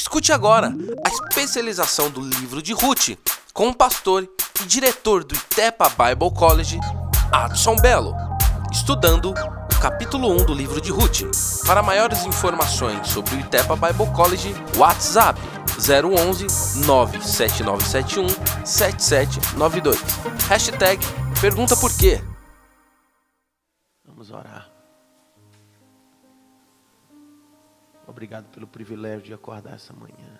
Escute agora a especialização do livro de Ruth com o pastor e diretor do Itepa Bible College, Adson Belo, estudando o capítulo 1 do livro de Ruth. Para maiores informações sobre o Itepa Bible College, WhatsApp 011 97971 7792. Hashtag pergunta por quê. Obrigado pelo privilégio de acordar essa manhã.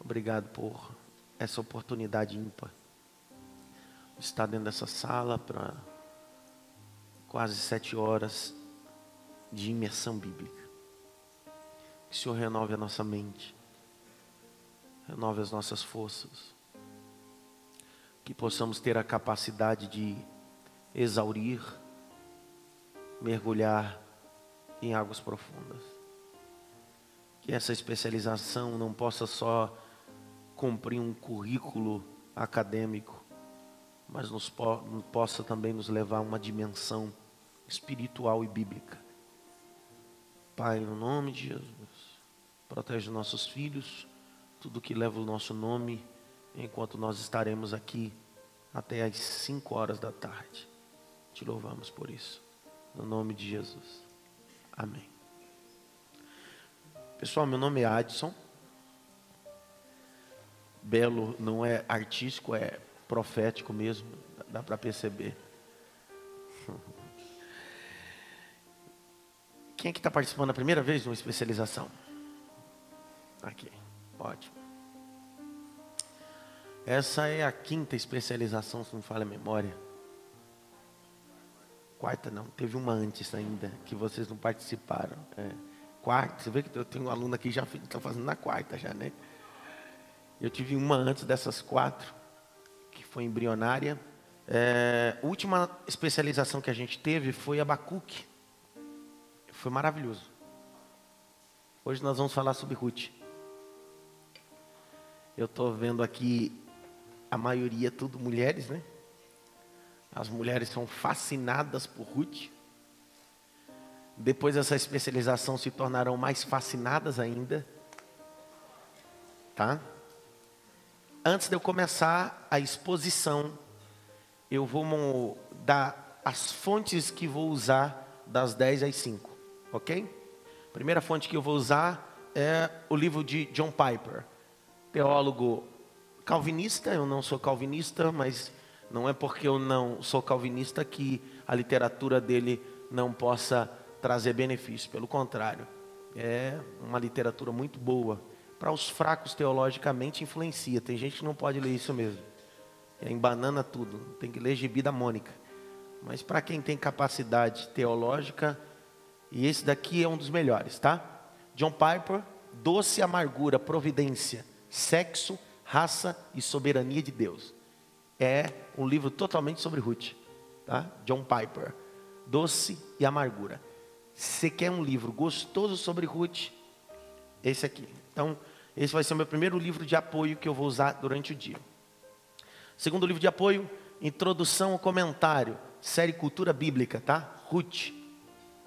Obrigado por essa oportunidade ímpar de estar dentro dessa sala para quase sete horas de imersão bíblica. Que o Senhor renove a nossa mente, renove as nossas forças, que possamos ter a capacidade de exaurir, mergulhar em águas profundas. Que essa especialização não possa só cumprir um currículo acadêmico, mas nos po possa também nos levar a uma dimensão espiritual e bíblica. Pai, no nome de Jesus, protege nossos filhos, tudo que leva o nosso nome, enquanto nós estaremos aqui até às 5 horas da tarde. Te louvamos por isso. No nome de Jesus. Amém. Pessoal, meu nome é Adson. Belo não é artístico, é profético mesmo, dá para perceber. Quem é que está participando a primeira vez de uma especialização? Aqui, ótimo. Essa é a quinta especialização, se não falha a memória. Quarta não, teve uma antes ainda, que vocês não participaram. É. Quarta, você vê que eu tenho um aluno aqui já está fazendo na quarta já, né? Eu tive uma antes dessas quatro, que foi embrionária. É, última especialização que a gente teve foi Abacuque. Foi maravilhoso. Hoje nós vamos falar sobre Ruth. Eu estou vendo aqui a maioria tudo mulheres, né? As mulheres são fascinadas por Ruth. Depois dessa especialização se tornarão mais fascinadas ainda. Tá? Antes de eu começar a exposição, eu vou dar as fontes que vou usar das 10 às 5, ok? Primeira fonte que eu vou usar é o livro de John Piper, teólogo calvinista, eu não sou calvinista, mas não é porque eu não sou calvinista que a literatura dele não possa trazer benefício, pelo contrário, é uma literatura muito boa. Para os fracos teologicamente influencia, tem gente que não pode ler isso mesmo, é em banana tudo, tem que ler gibi da Mônica. Mas para quem tem capacidade teológica, e esse daqui é um dos melhores, tá? John Piper, Doce Amargura, Providência, Sexo, Raça e Soberania de Deus. É um livro totalmente sobre Ruth, tá? John Piper, Doce e Amargura. Se quer um livro gostoso sobre Ruth, esse aqui. Então, esse vai ser o meu primeiro livro de apoio que eu vou usar durante o dia. Segundo livro de apoio, Introdução ao Comentário, série Cultura Bíblica, tá? Ruth,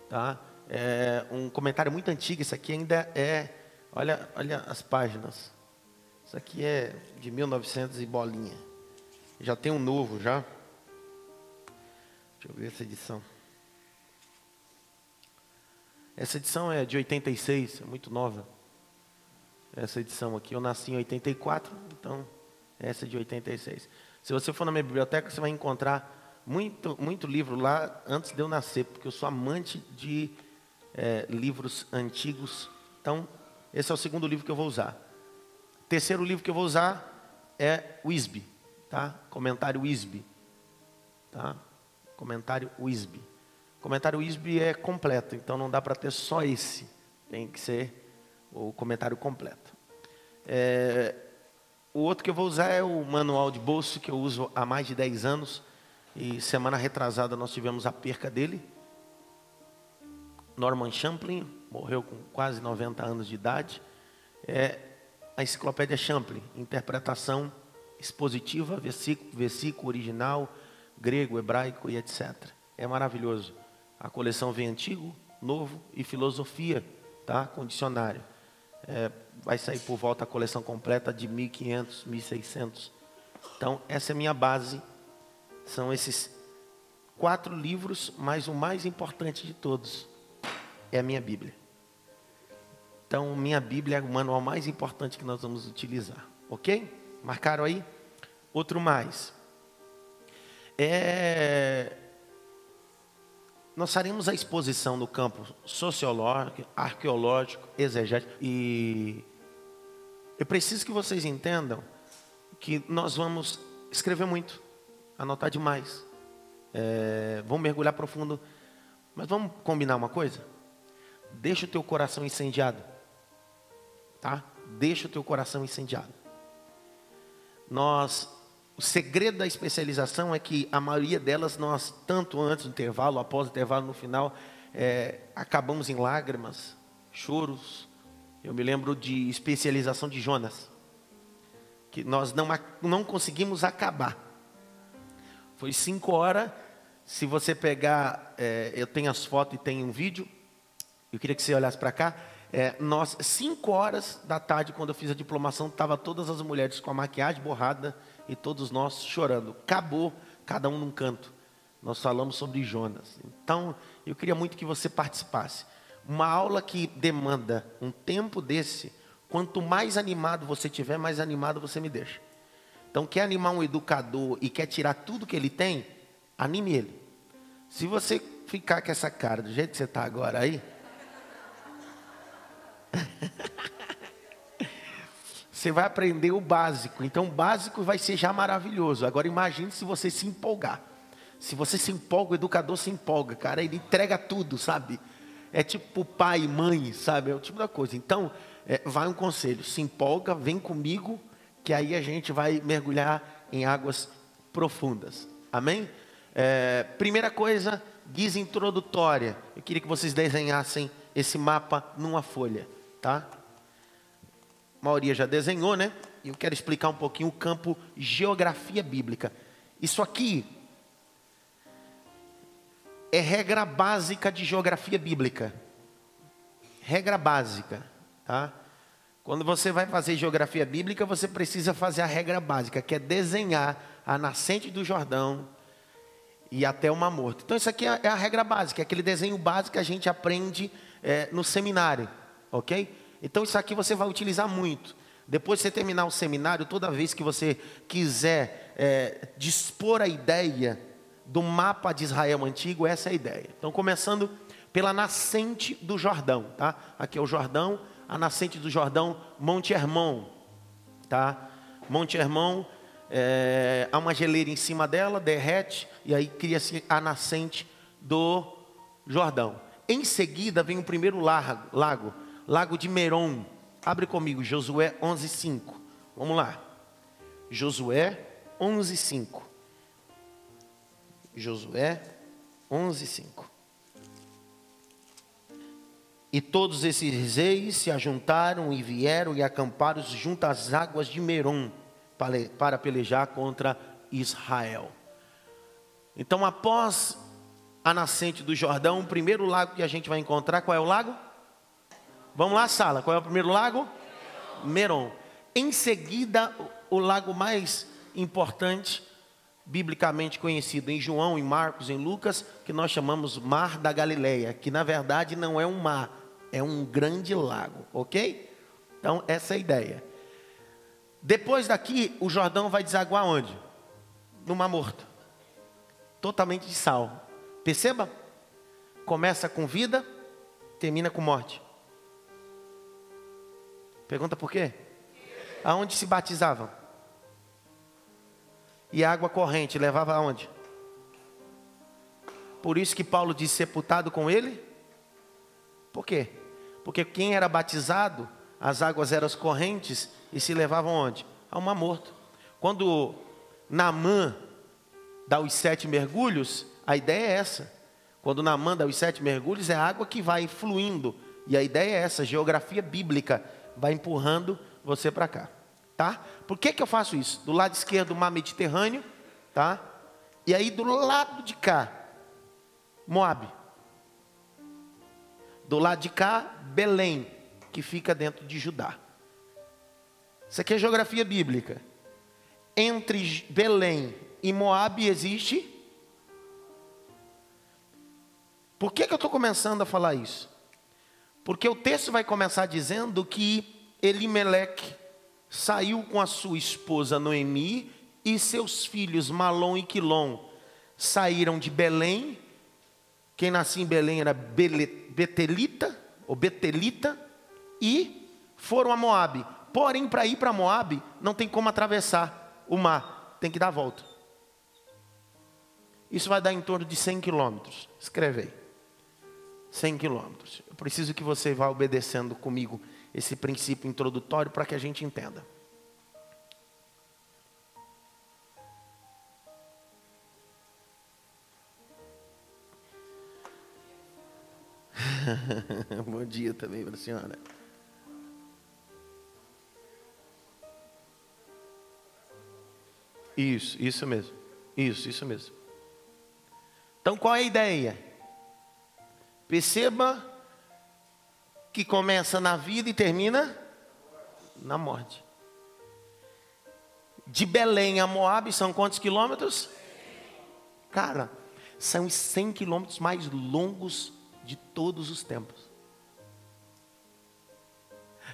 tá? É um comentário muito antigo, isso aqui ainda é, olha, olha as páginas. Isso aqui é de 1900 e bolinha. Já tem um novo já. Deixa eu ver essa edição. Essa edição é de 86, é muito nova. Essa edição aqui, eu nasci em 84, então essa é de 86. Se você for na minha biblioteca, você vai encontrar muito, muito livro lá antes de eu nascer, porque eu sou amante de é, livros antigos. Então, esse é o segundo livro que eu vou usar. Terceiro livro que eu vou usar é Wisby, tá? Comentário Wisby, tá? Comentário Wisby. Comentário Wisby é completo, então não dá para ter só esse. Tem que ser o comentário completo. É, o outro que eu vou usar é o manual de bolso que eu uso há mais de 10 anos. E semana retrasada nós tivemos a perca dele. Norman Champlin, morreu com quase 90 anos de idade. É a Enciclopédia Champlin, interpretação expositiva, versículo, versículo original, grego, hebraico e etc. É maravilhoso. A coleção vem antigo, novo e filosofia, tá? Com dicionário. É, vai sair por volta a coleção completa de 1.500, 1.600. Então, essa é a minha base. São esses quatro livros, mas o mais importante de todos é a minha Bíblia. Então, minha Bíblia é o manual mais importante que nós vamos utilizar. Ok? Marcaram aí? Outro mais. É... Nós faremos a exposição no campo sociológico, arqueológico, exegético e eu preciso que vocês entendam que nós vamos escrever muito, anotar demais, é, vamos mergulhar profundo, mas vamos combinar uma coisa? Deixa o teu coração incendiado, tá? Deixa o teu coração incendiado. Nós, o segredo da especialização é que a maioria delas nós, tanto antes do intervalo, após o intervalo, no final, é, acabamos em lágrimas, choros. Eu me lembro de especialização de Jonas, que nós não, não conseguimos acabar. Foi cinco horas. Se você pegar, é, eu tenho as fotos e tem um vídeo. Eu queria que você olhasse para cá. É, nós, cinco horas da tarde, quando eu fiz a diplomação, estavam todas as mulheres com a maquiagem borrada e todos nós chorando. Acabou, cada um num canto. Nós falamos sobre Jonas. Então, eu queria muito que você participasse. Uma aula que demanda um tempo desse, quanto mais animado você tiver, mais animado você me deixa. Então, quer animar um educador e quer tirar tudo que ele tem, anime ele. Se você ficar com essa cara do jeito que você está agora aí, você vai aprender o básico. Então, o básico vai ser já maravilhoso. Agora, imagine se você se empolgar. Se você se empolga, o educador se empolga, cara. Ele entrega tudo, sabe? É tipo pai mãe, sabe? É o tipo da coisa. Então, é, vai um conselho: se empolga, vem comigo, que aí a gente vai mergulhar em águas profundas. Amém? É, primeira coisa, guisa introdutória. Eu queria que vocês desenhassem esse mapa numa folha tá? Maioria já desenhou, né? E eu quero explicar um pouquinho o campo geografia bíblica. Isso aqui é regra básica de geografia bíblica. Regra básica, tá? Quando você vai fazer geografia bíblica, você precisa fazer a regra básica, que é desenhar a nascente do Jordão e até uma morte. Então, isso aqui é a regra básica, é aquele desenho básico que a gente aprende é, no seminário ok? Então isso aqui você vai utilizar muito. Depois de você terminar o seminário, toda vez que você quiser é, dispor a ideia do mapa de Israel antigo, essa é a ideia. Então, começando pela nascente do Jordão, tá? Aqui é o Jordão, a nascente do Jordão, Monte Hermon, tá? Monte Hermon, é, há uma geleira em cima dela, derrete, e aí cria-se a nascente do Jordão. Em seguida vem o primeiro lago, lago Lago de Meron. Abre comigo, Josué 11:5. Vamos lá. Josué 11:5. Josué 11:5. E todos esses reis se ajuntaram e vieram e acamparam junto às águas de Meron para pelejar contra Israel. Então, após a nascente do Jordão, o primeiro lago que a gente vai encontrar, qual é o lago? Vamos lá, sala. Qual é o primeiro lago? Meron. Em seguida, o lago mais importante, biblicamente conhecido em João, em Marcos, em Lucas, que nós chamamos Mar da Galileia, que na verdade não é um mar, é um grande lago, ok? Então, essa é a ideia. Depois daqui, o Jordão vai desaguar onde? No Mar Morto. Totalmente de sal. Perceba? Começa com vida, termina com morte. Pergunta por quê? Aonde se batizavam? E a água corrente levava aonde? Por isso que Paulo diz sepultado com ele? Por quê? Porque quem era batizado, as águas eram as correntes e se levavam onde? A uma morto. Quando Namã dá os sete mergulhos, a ideia é essa. Quando Namã dá os sete mergulhos, é a água que vai fluindo. E a ideia é essa, geografia bíblica vai empurrando você para cá, tá? Por que, que eu faço isso? Do lado esquerdo, o mar Mediterrâneo, tá? E aí do lado de cá, Moab. Do lado de cá, Belém, que fica dentro de Judá. Isso aqui é geografia bíblica. Entre Belém e Moabe existe. Por que, que eu estou começando a falar isso? Porque o texto vai começar dizendo que Elimeleque saiu com a sua esposa Noemi e seus filhos Malom e Quilom saíram de Belém. Quem nascia em Belém era Betelita, ou Betelita, e foram a Moabe. Porém, para ir para Moabe, não tem como atravessar o mar, tem que dar a volta. Isso vai dar em torno de 100 quilômetros. Escreve aí. 100 quilômetros. Eu preciso que você vá obedecendo comigo esse princípio introdutório para que a gente entenda. Bom dia também para a senhora. Isso, isso mesmo. Isso, isso mesmo. Então qual é a ideia? Perceba que começa na vida e termina na morte. De Belém a Moab são quantos quilômetros? Cara, são os 100 quilômetros mais longos de todos os tempos.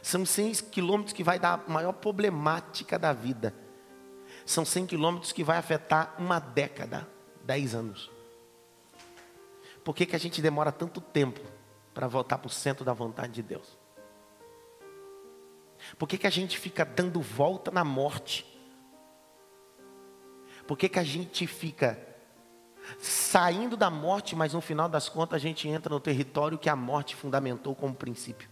São 100 quilômetros que vai dar a maior problemática da vida. São 100 quilômetros que vai afetar uma década, 10 anos. Por que, que a gente demora tanto tempo para voltar para o centro da vontade de Deus? Por que, que a gente fica dando volta na morte? Por que, que a gente fica saindo da morte, mas no final das contas a gente entra no território que a morte fundamentou como princípio.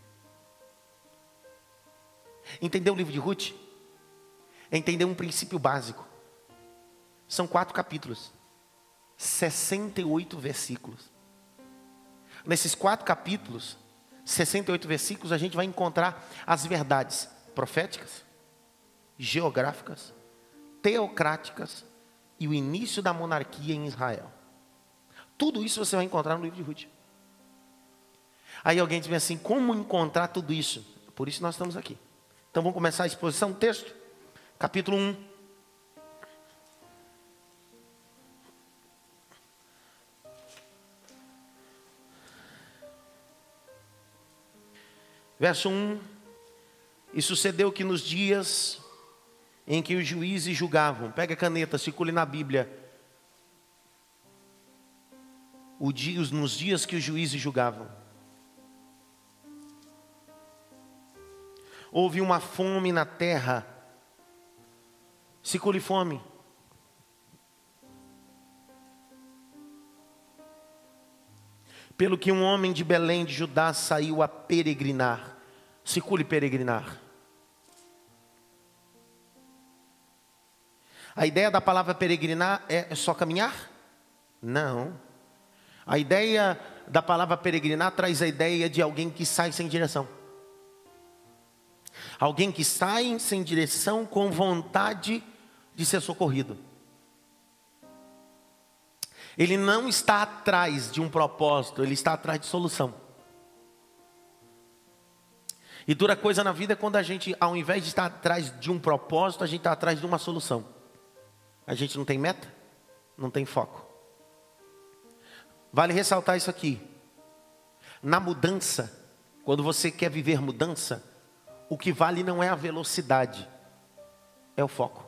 Entendeu o livro de Ruth? Entendeu um princípio básico. São quatro capítulos, 68 versículos. Nesses quatro capítulos, 68 versículos, a gente vai encontrar as verdades proféticas, geográficas, teocráticas e o início da monarquia em Israel. Tudo isso você vai encontrar no livro de Ruth. Aí alguém diz assim: como encontrar tudo isso? Por isso nós estamos aqui. Então vamos começar a exposição, texto, capítulo 1. Verso 1: E sucedeu que nos dias em que os juízes julgavam. Pega a caneta, circule na Bíblia. Nos dias que os juízes julgavam. Houve uma fome na terra. Circule fome. Pelo que um homem de Belém de Judá saiu a peregrinar. Circule peregrinar. A ideia da palavra peregrinar é só caminhar? Não. A ideia da palavra peregrinar traz a ideia de alguém que sai sem direção. Alguém que sai sem direção com vontade de ser socorrido. Ele não está atrás de um propósito, ele está atrás de solução. E dura coisa na vida quando a gente, ao invés de estar atrás de um propósito, a gente está atrás de uma solução a gente não tem meta, não tem foco. Vale ressaltar isso aqui. Na mudança, quando você quer viver mudança, o que vale não é a velocidade, é o foco.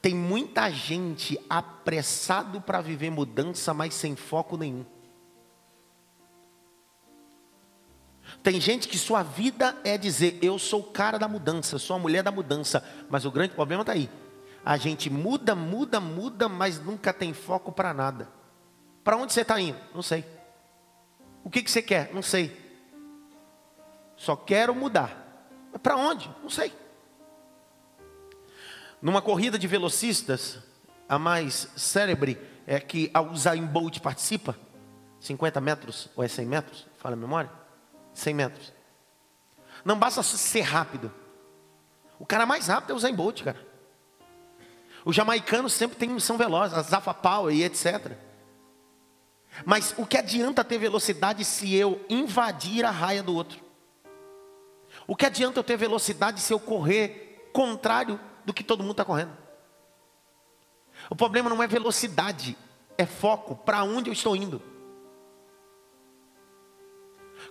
Tem muita gente apressado para viver mudança, mas sem foco nenhum. Tem gente que sua vida é dizer, eu sou o cara da mudança, sou a mulher da mudança, mas o grande problema está aí a gente muda, muda, muda, mas nunca tem foco para nada. Para onde você está indo? Não sei. O que, que você quer? Não sei. Só quero mudar. Para onde? Não sei. Numa corrida de velocistas, a mais célebre é que a Usain Bolt participa. 50 metros ou é 100 metros? Fala a memória? 100 metros. Não basta ser rápido. O cara mais rápido é o Usain Bolt, cara. Os jamaicanos sempre têm, são velozes, a Zafa Power e etc. Mas o que adianta ter velocidade se eu invadir a raia do outro? O que adianta eu ter velocidade se eu correr contrário do que todo mundo está correndo? O problema não é velocidade, é foco. Para onde eu estou indo?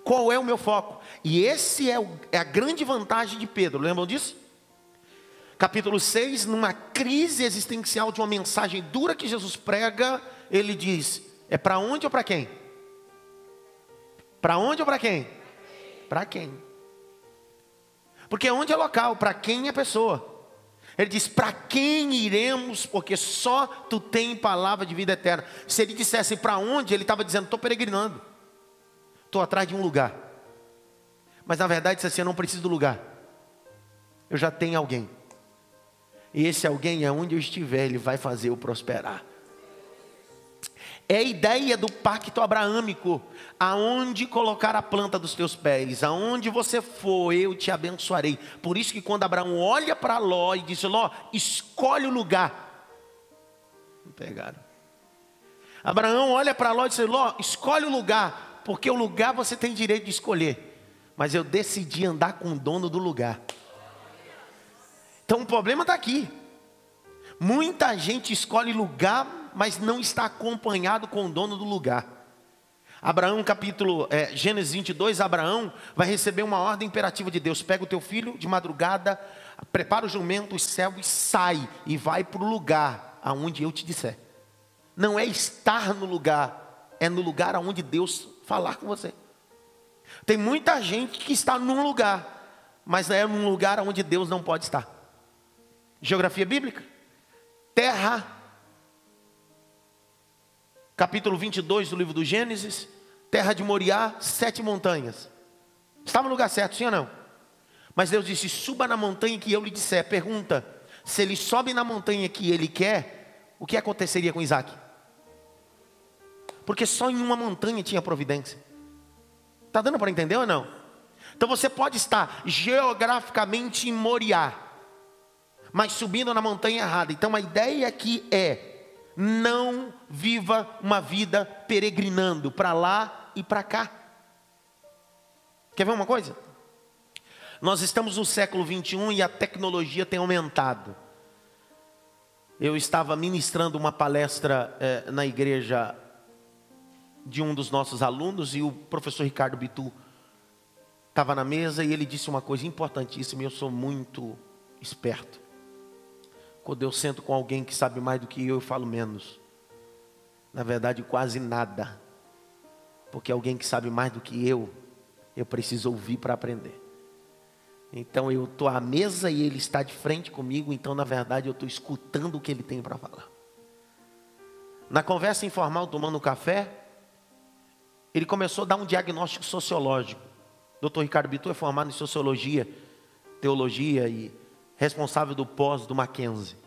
Qual é o meu foco? E esse é, o, é a grande vantagem de Pedro, lembram disso? Capítulo 6, numa crise existencial de uma mensagem dura que Jesus prega, ele diz: é para onde ou para quem? Para onde ou para quem? Para quem? Porque onde é local, para quem é pessoa. Ele diz: Para quem iremos? Porque só tu tem palavra de vida eterna. Se ele dissesse para onde, ele estava dizendo: Estou peregrinando, estou atrás de um lugar. Mas na verdade, disse assim: Eu não preciso do lugar, eu já tenho alguém. E esse alguém, aonde eu estiver, ele vai fazer eu prosperar. É a ideia do pacto abraâmico, aonde colocar a planta dos teus pés, aonde você for, eu te abençoarei. Por isso que quando Abraão olha para Ló e diz: Ló, escolhe o lugar. Não pegaram. Abraão olha para Ló e diz: Ló, escolhe o lugar, porque o lugar você tem direito de escolher. Mas eu decidi andar com o dono do lugar. Então o problema está aqui. Muita gente escolhe lugar mas não está acompanhado com o dono do lugar. Abraão, capítulo é, Gênesis 22, Abraão vai receber uma ordem imperativa de Deus: pega o teu filho de madrugada, prepara o jumento, os céus, sai e vai para o lugar aonde eu te disser. Não é estar no lugar, é no lugar aonde Deus falar com você. Tem muita gente que está num lugar, mas é num lugar onde Deus não pode estar. Geografia bíblica, terra capítulo 22 do livro do Gênesis, terra de Moriá, sete montanhas. Estava no lugar certo, sim ou não? Mas Deus disse: suba na montanha que eu lhe disser. Pergunta: se ele sobe na montanha que ele quer, o que aconteceria com Isaac? Porque só em uma montanha tinha providência. Está dando para entender ou não? Então você pode estar geograficamente em Moriá, mas subindo na montanha errada. Então a ideia aqui é não viva uma vida peregrinando para lá e para cá. Quer ver uma coisa? Nós estamos no século 21 e a tecnologia tem aumentado. Eu estava ministrando uma palestra eh, na igreja de um dos nossos alunos e o professor Ricardo Bitu estava na mesa e ele disse uma coisa importantíssima e eu sou muito esperto. Quando eu sento com alguém que sabe mais do que eu, eu falo menos. Na verdade, quase nada. Porque alguém que sabe mais do que eu, eu preciso ouvir para aprender. Então eu estou à mesa e ele está de frente comigo, então na verdade eu estou escutando o que ele tem para falar. Na conversa informal, tomando café, ele começou a dar um diagnóstico sociológico. Dr. Ricardo Bitu é formado em sociologia, teologia e responsável do pós do Mackenzie.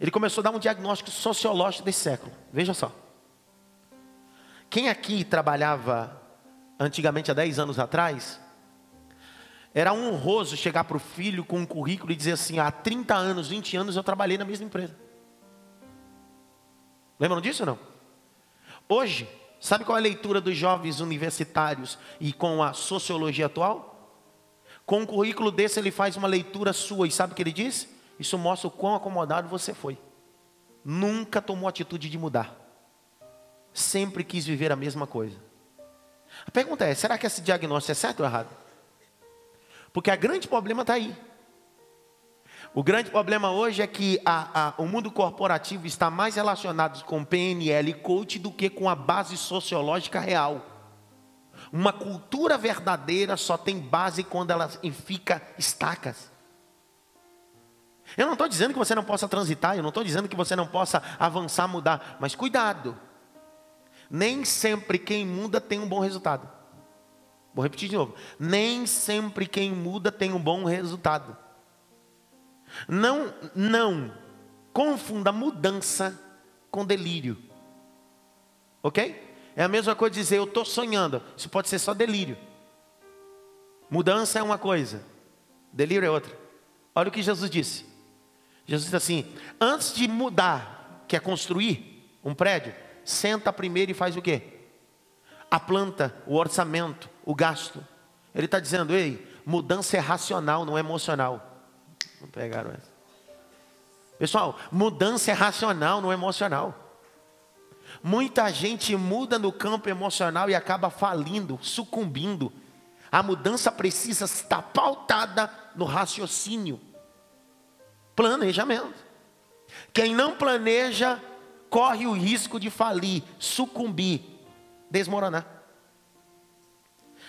Ele começou a dar um diagnóstico sociológico desse século. Veja só. Quem aqui trabalhava antigamente, há 10 anos atrás, era honroso chegar para o filho com um currículo e dizer assim: há 30 anos, 20 anos eu trabalhei na mesma empresa. Lembram disso ou não? Hoje, sabe qual é a leitura dos jovens universitários e com a sociologia atual? Com um currículo desse, ele faz uma leitura sua e sabe o que ele diz? Isso mostra o quão acomodado você foi. Nunca tomou atitude de mudar. Sempre quis viver a mesma coisa. A pergunta é: será que esse diagnóstico é certo ou errado? Porque o grande problema está aí. O grande problema hoje é que a, a, o mundo corporativo está mais relacionado com PNL e coach do que com a base sociológica real. Uma cultura verdadeira só tem base quando ela fica estacas. Eu não estou dizendo que você não possa transitar, eu não estou dizendo que você não possa avançar, mudar, mas cuidado. Nem sempre quem muda tem um bom resultado. Vou repetir de novo. Nem sempre quem muda tem um bom resultado. Não, não confunda mudança com delírio. Ok? É a mesma coisa dizer eu estou sonhando. Isso pode ser só delírio. Mudança é uma coisa, delírio é outra. Olha o que Jesus disse. Jesus disse assim: antes de mudar, que é construir um prédio, senta primeiro e faz o quê? A planta, o orçamento, o gasto. Ele está dizendo: ei, mudança é racional, não é emocional. Não pegaram essa. Pessoal, mudança é racional, não é emocional. Muita gente muda no campo emocional e acaba falindo, sucumbindo. A mudança precisa estar pautada no raciocínio, planejamento. Quem não planeja corre o risco de falir, sucumbir, desmoronar.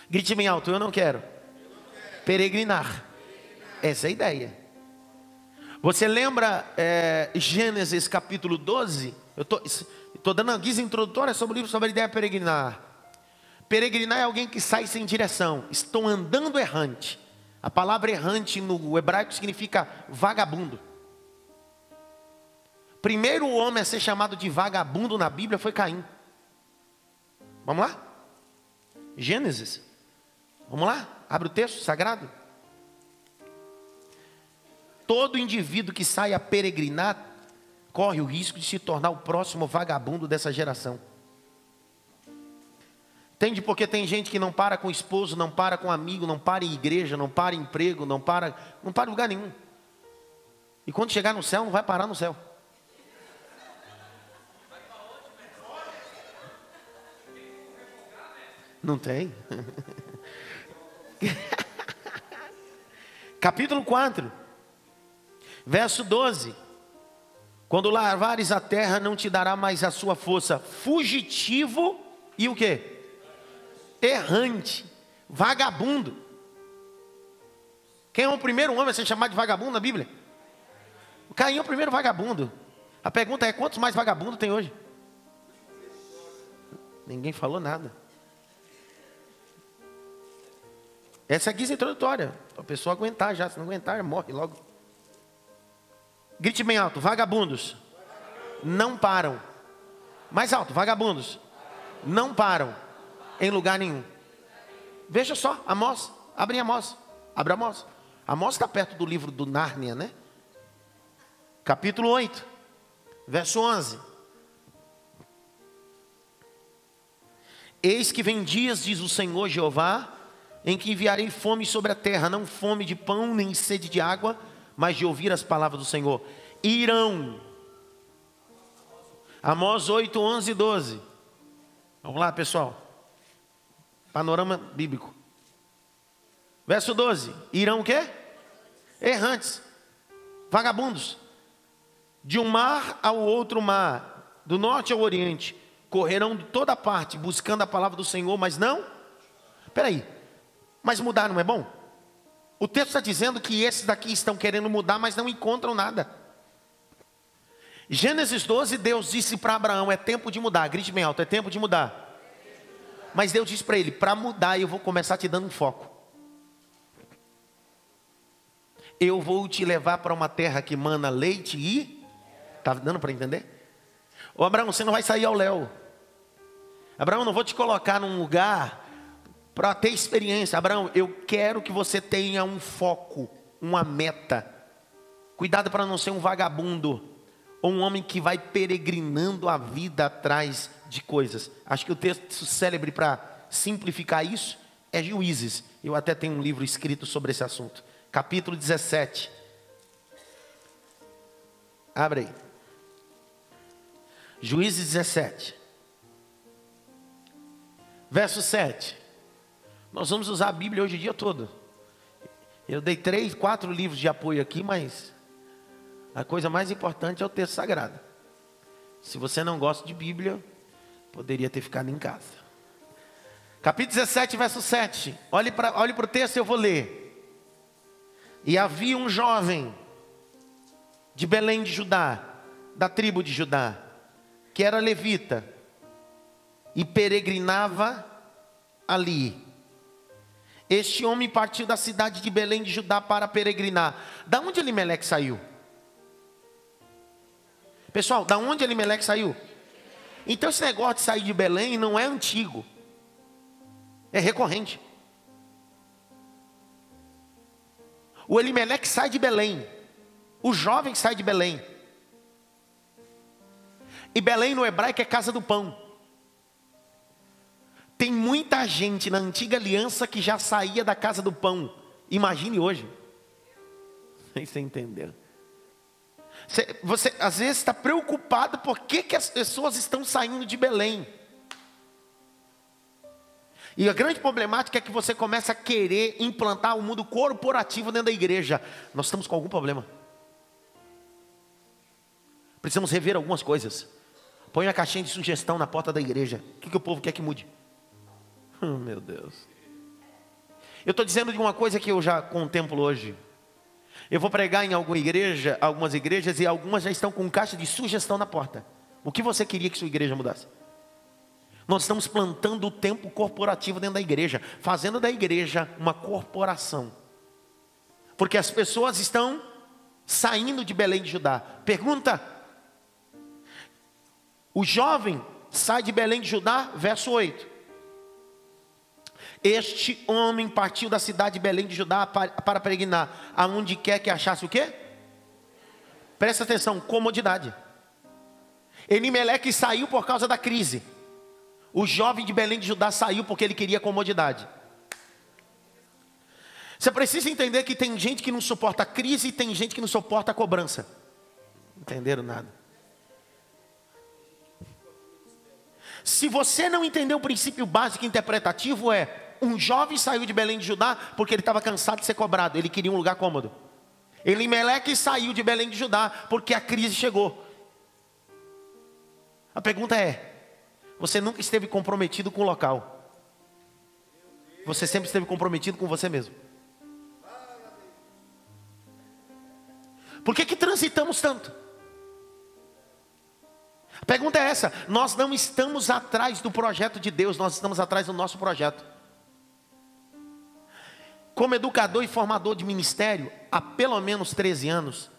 Grite bem alto, eu não quero. Peregrinar. Essa é a ideia. Você lembra é, Gênesis capítulo 12? Eu estou dando uma guisa introdutória sobre o livro sobre a ideia de peregrinar. Peregrinar é alguém que sai sem direção. Estou andando errante. A palavra errante no hebraico significa vagabundo. Primeiro homem a ser chamado de vagabundo na Bíblia foi Caim. Vamos lá? Gênesis. Vamos lá? Abre o texto sagrado. Todo indivíduo que sai a peregrinar corre o risco de se tornar o próximo vagabundo dessa geração. Entende? Porque tem gente que não para com esposo, não para com amigo, não para em igreja, não para em emprego, não para, não para em lugar nenhum. E quando chegar no céu, não vai parar no céu. Não tem. Capítulo 4, verso 12. Quando lavares a terra, não te dará mais a sua força. Fugitivo e o que? Errante, vagabundo. Quem é o primeiro homem a ser chamado de vagabundo na Bíblia? Caim é o primeiro vagabundo. A pergunta é: quantos mais vagabundos tem hoje? Ninguém falou nada. Essa é a guisa introdutória. Para a pessoa aguentar já. Se não aguentar, morre logo. Grite bem alto: vagabundos. Não param. Mais alto: vagabundos. Não param em lugar nenhum. Veja só, Amós. Abre Amós. Abre Amós. Amós está perto do livro do Nárnia, né? Capítulo 8, verso 11. Eis que vem dias, diz o Senhor Jeová, em que enviarei fome sobre a terra, não fome de pão nem sede de água, mas de ouvir as palavras do Senhor. Irão. Amós 8, 11 e 12. Vamos lá, pessoal. Panorama bíblico. Verso 12. Irão o quê? Errantes. Vagabundos. De um mar ao outro mar, do norte ao oriente, correrão de toda parte buscando a palavra do Senhor, mas não. Espera aí. Mas mudar não é bom? O texto está dizendo que esses daqui estão querendo mudar, mas não encontram nada. Gênesis 12, Deus disse para Abraão: é tempo de mudar. Grite bem alto: é tempo de mudar. Mas Deus disse para ele: para mudar, eu vou começar te dando um foco. Eu vou te levar para uma terra que mana leite e. Está dando para entender? Ô Abraão, você não vai sair ao léu. Abraão, não vou te colocar num lugar para ter experiência. Abraão, eu quero que você tenha um foco, uma meta. Cuidado para não ser um vagabundo ou um homem que vai peregrinando a vida atrás de coisas. Acho que o texto célebre para simplificar isso é Juízes. Eu até tenho um livro escrito sobre esse assunto. Capítulo 17. Abre aí. Juízes 17. Verso 7. Nós vamos usar a Bíblia hoje o dia todo. Eu dei três, quatro livros de apoio aqui, mas a coisa mais importante é o texto sagrado. Se você não gosta de Bíblia, poderia ter ficado em casa. Capítulo 17, verso 7. Olhe para olhe o texto, eu vou ler. E havia um jovem de Belém de Judá, da tribo de Judá, que era levita e peregrinava ali. Este homem partiu da cidade de Belém de Judá para peregrinar. Da onde Elimeleque saiu? Pessoal, da onde Elimeleque saiu? Então esse negócio de sair de Belém não é antigo. É recorrente. O Elimeleque sai de Belém. O jovem sai de Belém. E Belém no hebraico é casa do pão. Tem muita gente na antiga aliança que já saía da casa do pão Imagine hoje. Você entendeu? Você, você às vezes está preocupado por que, que as pessoas estão saindo de Belém. E a grande problemática é que você começa a querer implantar o um mundo corporativo dentro da igreja. Nós estamos com algum problema. Precisamos rever algumas coisas. Põe a caixinha de sugestão na porta da igreja. O que, que o povo quer que mude? Oh, meu Deus. Eu estou dizendo de uma coisa que eu já contemplo hoje. Eu vou pregar em alguma igreja, algumas igrejas, e algumas já estão com caixa de sugestão na porta. O que você queria que sua igreja mudasse? Nós estamos plantando o tempo corporativo dentro da igreja, fazendo da igreja uma corporação. Porque as pessoas estão saindo de Belém de Judá. Pergunta: o jovem sai de Belém de Judá, verso 8. Este homem partiu da cidade de Belém de Judá para, peregrinar, aonde quer que achasse o quê? Presta atenção, comodidade. Elimeleque saiu por causa da crise. O jovem de Belém de Judá saiu porque ele queria comodidade. Você precisa entender que tem gente que não suporta a crise e tem gente que não suporta a cobrança. Entenderam nada? Se você não entender o princípio básico interpretativo, é um jovem saiu de Belém de Judá porque ele estava cansado de ser cobrado, ele queria um lugar cômodo. Elimeleque saiu de Belém de Judá porque a crise chegou. A pergunta é: você nunca esteve comprometido com o local? Você sempre esteve comprometido com você mesmo? Por que, que transitamos tanto? A pergunta é essa: nós não estamos atrás do projeto de Deus, nós estamos atrás do nosso projeto. Como educador e formador de ministério há pelo menos 13 anos.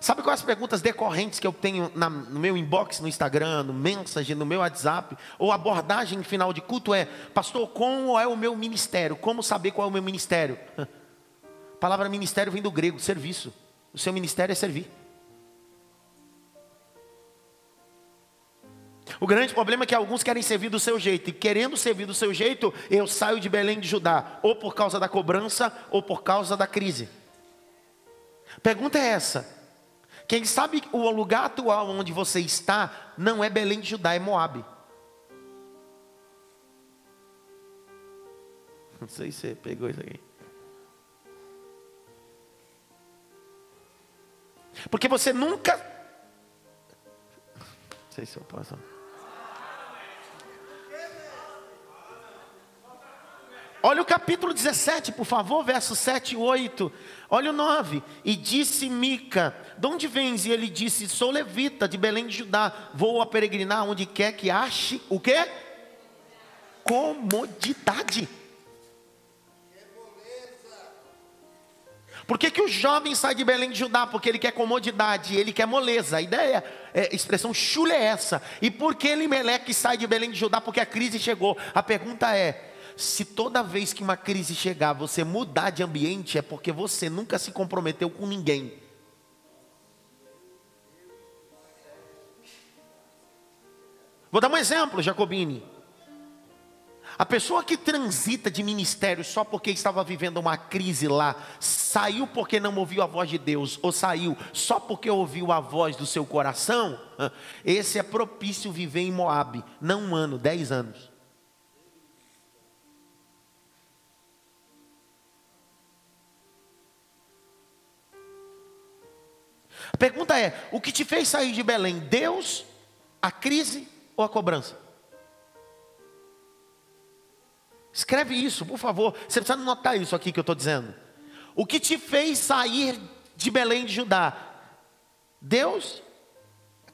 Sabe quais as perguntas decorrentes que eu tenho na, no meu inbox no Instagram, no mensagem, no meu WhatsApp, ou abordagem final de culto é: Pastor, como é o meu ministério? Como saber qual é o meu ministério? A palavra ministério vem do grego, serviço. O seu ministério é servir. O grande problema é que alguns querem servir do seu jeito, e querendo servir do seu jeito, eu saio de Belém de Judá, ou por causa da cobrança, ou por causa da crise. Pergunta é essa: quem sabe o lugar atual onde você está não é Belém de Judá, é Moabe. Não sei se você pegou isso aqui. Porque você nunca. Não sei se eu posso. Olha o capítulo 17, por favor, versos 7 e 8. Olha o 9. E disse Mica: De onde vens? E ele disse: Sou levita de Belém de Judá. Vou a peregrinar onde quer que ache o quê? Comodidade. Por que, que o jovem sai de Belém de Judá? Porque ele quer comodidade, ele quer moleza. A ideia, é, a expressão chula é essa. E por que Meleque sai de Belém de Judá? Porque a crise chegou. A pergunta é: se toda vez que uma crise chegar você mudar de ambiente, é porque você nunca se comprometeu com ninguém. Vou dar um exemplo, Jacobini. A pessoa que transita de ministério só porque estava vivendo uma crise lá, saiu porque não ouviu a voz de Deus, ou saiu só porque ouviu a voz do seu coração, esse é propício viver em Moab, não um ano, dez anos. A pergunta é: o que te fez sair de Belém? Deus, a crise ou a cobrança? Escreve isso, por favor. Você precisa anotar isso aqui que eu estou dizendo. O que te fez sair de Belém de Judá? Deus,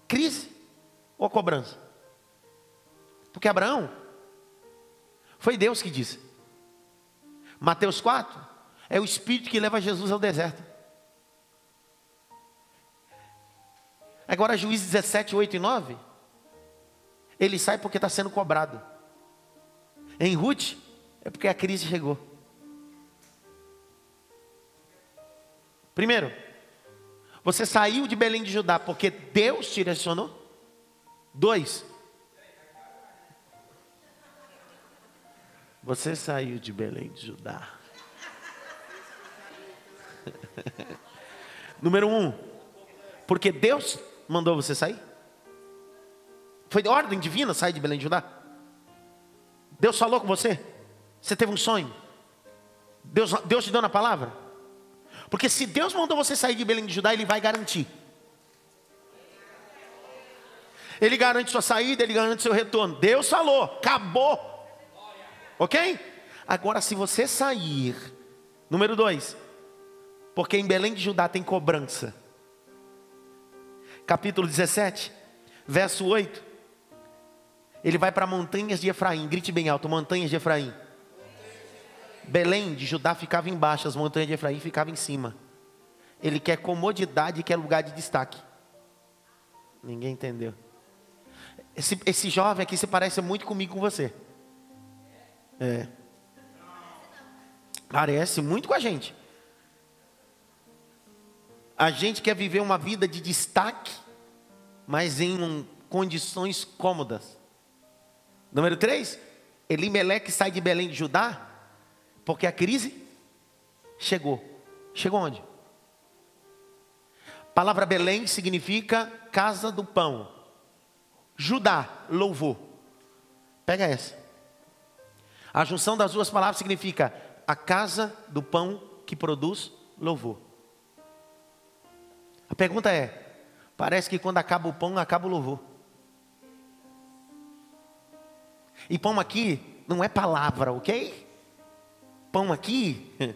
crise ou a cobrança? Porque Abraão, foi Deus que disse. Mateus 4, é o Espírito que leva Jesus ao deserto. Agora, Juízes 17, 8 e 9. Ele sai porque está sendo cobrado. Em Ruth, é porque a crise chegou. Primeiro, você saiu de Belém de Judá porque Deus te direcionou. Dois, você saiu de Belém de Judá Número um, porque Deus mandou você sair. Foi de ordem divina sair de Belém de Judá. Deus falou com você. Você teve um sonho. Deus, Deus te deu na palavra. Porque se Deus mandou você sair de Belém de Judá, Ele vai garantir. Ele garante sua saída, Ele garante seu retorno. Deus falou, acabou. Ok? Agora, se você sair, número dois, porque em Belém de Judá tem cobrança. Capítulo 17, verso 8. Ele vai para montanhas de Efraim, grite bem alto: montanhas de Efraim. Belém de Judá ficava embaixo, as montanhas de Efraim ficavam em cima. Ele quer comodidade, quer lugar de destaque. Ninguém entendeu. Esse, esse jovem aqui se parece muito comigo com você. É. Parece muito com a gente. A gente quer viver uma vida de destaque, mas em um, condições cômodas. Número 3, Elimeleque sai de Belém de Judá, porque a crise chegou. Chegou onde? A palavra Belém significa casa do pão. Judá, louvor. Pega essa. A junção das duas palavras significa a casa do pão que produz louvor. A pergunta é: parece que quando acaba o pão, acaba o louvor. E pão aqui não é palavra, ok? Pão aqui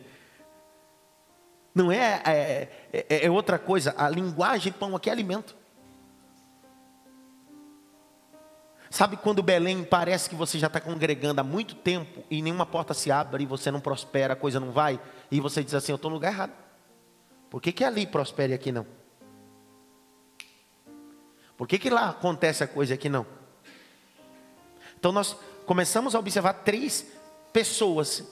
não é, é, é, é outra coisa. A linguagem pão aqui é alimento. Sabe quando Belém parece que você já está congregando há muito tempo e nenhuma porta se abre e você não prospera, a coisa não vai, e você diz assim: Eu estou no lugar errado. Por que, que ali prospere e aqui não? Por que, que lá acontece a coisa e aqui não? Então nós começamos a observar três pessoas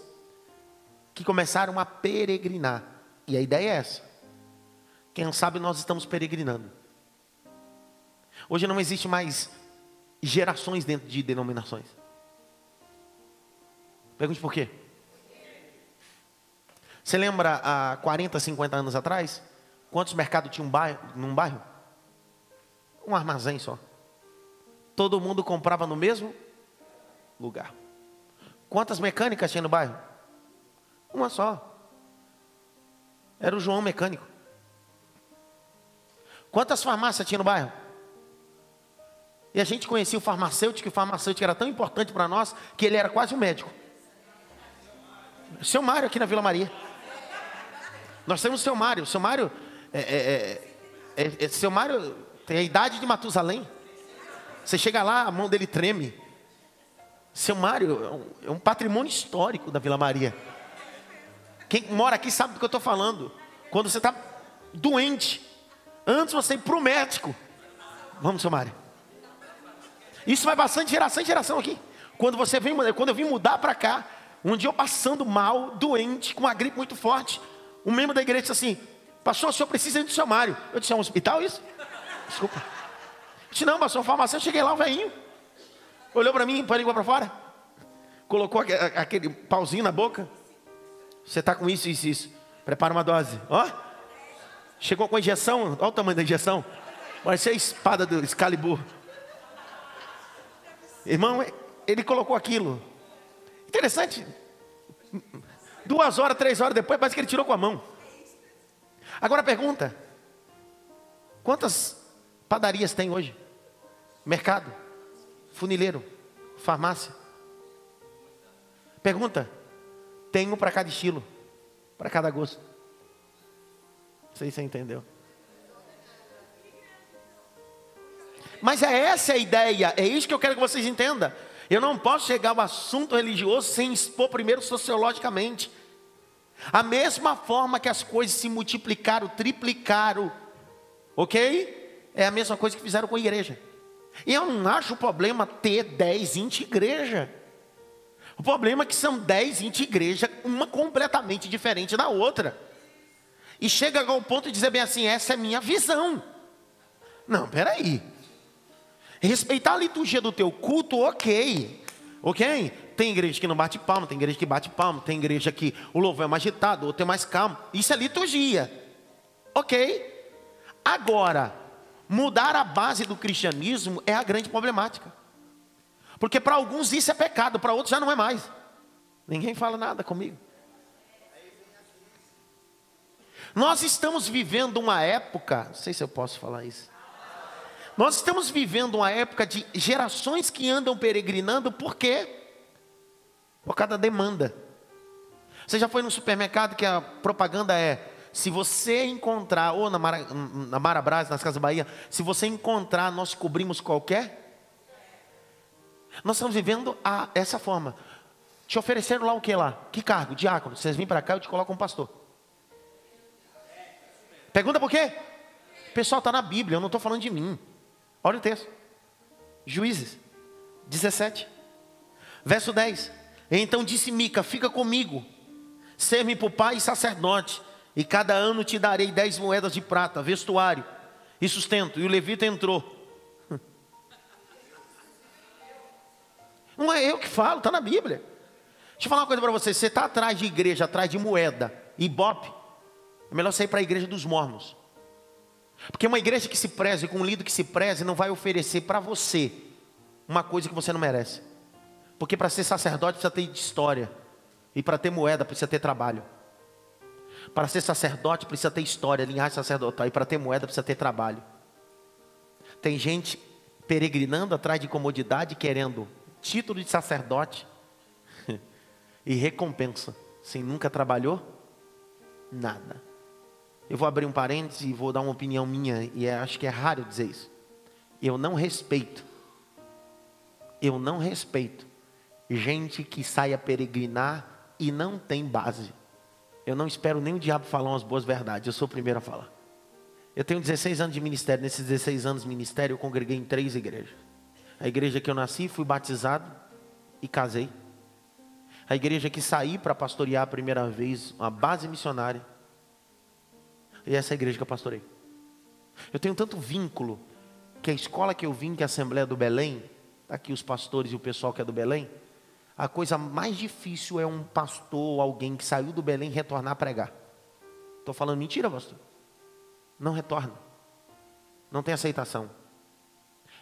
que começaram a peregrinar. E a ideia é essa. Quem sabe nós estamos peregrinando. Hoje não existe mais gerações dentro de denominações. Pergunte por quê? Você lembra há 40, 50 anos atrás? Quantos mercados tinha um bairro, num bairro? Um armazém só. Todo mundo comprava no mesmo lugar. Quantas mecânicas tinha no bairro? Uma só. Era o João mecânico. Quantas farmácias tinha no bairro? E a gente conhecia o farmacêutico, e o farmacêutico era tão importante para nós que ele era quase um médico. Seu Mário aqui na Vila Maria. Nós temos o seu Mário. O seu Mário, é, é, é, é, seu Mário tem a idade de Matusalém. Você chega lá, a mão dele treme. Seu Mário é um, é um patrimônio histórico da Vila Maria. Quem mora aqui sabe do que eu estou falando. Quando você está doente, antes você ir para o médico. Vamos, seu Mário. Isso vai bastante geração em geração aqui. Quando você vem, quando eu vim mudar para cá, um dia eu passando mal, doente, com uma gripe muito forte, um membro da igreja disse assim: Pastor, o senhor precisa ir do seu Mário. Eu disse: É um hospital isso? Desculpa. Disse: Não, pastor, farmácia. Eu cheguei lá, o velhinho. Olhou para mim, para a língua para fora. Colocou aquele pauzinho na boca. Você está com isso, isso, isso. Prepara uma dose. Ó. Chegou com a injeção. Olha o tamanho da injeção. Parece a espada do Excalibur. Irmão, ele colocou aquilo. Interessante. Duas horas, três horas depois, parece que ele tirou com a mão. Agora pergunta: quantas padarias tem hoje? Mercado, funileiro, farmácia. Pergunta: tenho para cada estilo, para cada gosto. Não sei se você entendeu. Mas é essa a ideia, é isso que eu quero que vocês entendam. Eu não posso chegar ao assunto religioso sem expor primeiro sociologicamente. A mesma forma que as coisas se multiplicaram, triplicaram, ok? É a mesma coisa que fizeram com a igreja. E eu não acho problema ter 10, 20 igrejas. O problema é que são 10, 20 igrejas, uma completamente diferente da outra. E chega ao ponto de dizer bem assim: essa é minha visão. Não, peraí. Respeitar a liturgia do teu culto, ok. Ok? tem igreja que não bate palma, tem igreja que bate palma, tem igreja que o louvor é mais agitado, outro é mais calmo. Isso é liturgia. Ok? Agora, mudar a base do cristianismo é a grande problemática. Porque para alguns isso é pecado, para outros já não é mais. Ninguém fala nada comigo. Nós estamos vivendo uma época, não sei se eu posso falar isso. Nós estamos vivendo uma época de gerações que andam peregrinando, por quê? Por cada demanda. Você já foi no supermercado que a propaganda é: se você encontrar, ou na, Mara, na Marabras, nas Casas Bahia, se você encontrar, nós cobrimos qualquer. Nós estamos vivendo a, essa forma. Te ofereceram lá o que lá? Que cargo? Diácono. Vocês vêm para cá, eu te coloco um pastor. Pergunta por quê? Pessoal, está na Bíblia, eu não estou falando de mim. Olha o texto. Juízes 17, verso 10. Então disse Mica: Fica comigo, ser-me por pai e sacerdote, e cada ano te darei dez moedas de prata, vestuário e sustento. E o levita entrou. Não é eu que falo, está na Bíblia. Deixa eu falar uma coisa para você: você está atrás de igreja, atrás de moeda e bope, é melhor sair para a igreja dos mormons. Porque uma igreja que se preze, com um líder que se preze, não vai oferecer para você uma coisa que você não merece. Porque para ser sacerdote precisa ter história. E para ter moeda precisa ter trabalho. Para ser sacerdote precisa ter história, linhagem sacerdotal. E para ter moeda precisa ter trabalho. Tem gente peregrinando atrás de comodidade, querendo título de sacerdote e recompensa, sem nunca trabalhou nada. Eu vou abrir um parênteses e vou dar uma opinião minha, e é, acho que é raro dizer isso. Eu não respeito, eu não respeito gente que sai a peregrinar e não tem base. Eu não espero nem o diabo falar umas boas verdades, eu sou o primeiro a falar. Eu tenho 16 anos de ministério, nesses 16 anos de ministério eu congreguei em três igrejas. A igreja que eu nasci, fui batizado e casei. A igreja que saí para pastorear a primeira vez, uma base missionária e essa é a igreja que eu pastorei. Eu tenho tanto vínculo que a escola que eu vim, que é a Assembleia do Belém, tá aqui os pastores e o pessoal que é do Belém, a coisa mais difícil é um pastor, alguém que saiu do Belém retornar a pregar. Estou falando mentira, pastor? Não retorna. Não tem aceitação.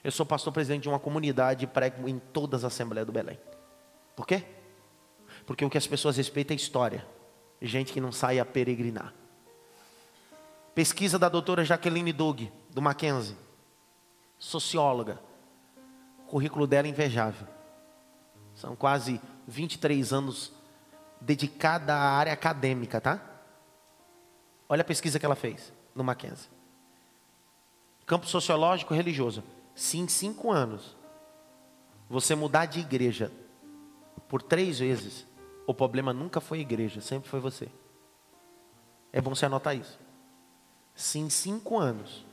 Eu sou pastor presidente de uma comunidade e prego em todas as Assembleias do Belém. Por quê? Porque o que as pessoas respeitam é história. Gente que não sai a peregrinar. Pesquisa da doutora Jaqueline Doug, do Mackenzie, socióloga. O currículo dela é invejável. São quase 23 anos dedicada à área acadêmica, tá? Olha a pesquisa que ela fez no Mackenzie. Campo sociológico religioso. Se em cinco anos você mudar de igreja por três vezes, o problema nunca foi a igreja, sempre foi você. É bom você anotar isso. Se em cinco anos